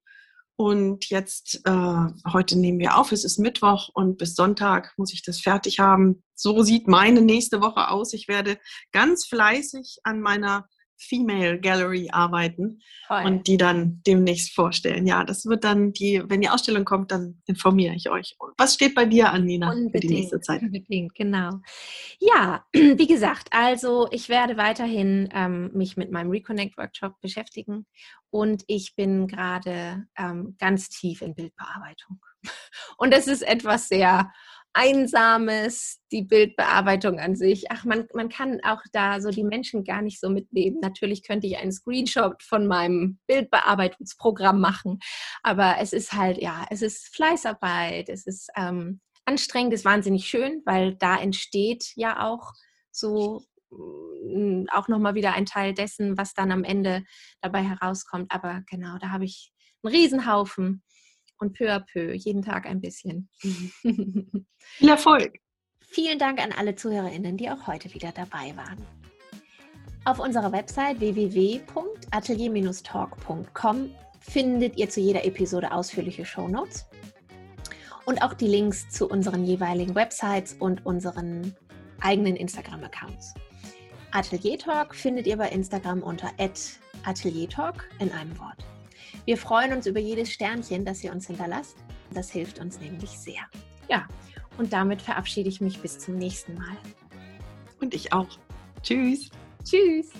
Und jetzt, äh, heute nehmen wir auf, es ist Mittwoch und bis Sonntag muss ich das fertig haben. So sieht meine nächste Woche aus. Ich werde ganz fleißig an meiner Female Gallery arbeiten Toll. und die dann demnächst vorstellen. Ja, das wird dann die, wenn die Ausstellung kommt, dann informiere ich euch. Was steht bei dir an, Nina, unbedingt, für die nächste Zeit? Unbedingt, genau. Ja, wie gesagt, also ich werde weiterhin ähm, mich mit meinem Reconnect Workshop beschäftigen und ich bin gerade ähm, ganz tief in Bildbearbeitung. Und das ist etwas sehr Einsames, die Bildbearbeitung an sich. Ach, man, man kann auch da so die Menschen gar nicht so mitnehmen. Natürlich könnte ich einen Screenshot von meinem Bildbearbeitungsprogramm machen, aber es ist halt, ja, es ist Fleißarbeit, es ist ähm, anstrengend, es ist wahnsinnig schön, weil da entsteht ja auch so mm, auch nochmal wieder ein Teil dessen, was dann am Ende dabei herauskommt. Aber genau, da habe ich einen Riesenhaufen und peu à peu, jeden Tag ein bisschen. Viel Erfolg! Vielen Dank an alle ZuhörerInnen, die auch heute wieder dabei waren. Auf unserer Website www.atelier-talk.com findet ihr zu jeder Episode ausführliche Shownotes und auch die Links zu unseren jeweiligen Websites und unseren eigenen Instagram-Accounts. Atelier Talk findet ihr bei Instagram unter @ateliertalk in einem Wort. Wir freuen uns über jedes Sternchen, das ihr uns hinterlasst. Das hilft uns nämlich sehr. Ja, und damit verabschiede ich mich bis zum nächsten Mal. Und ich auch. Tschüss. Tschüss.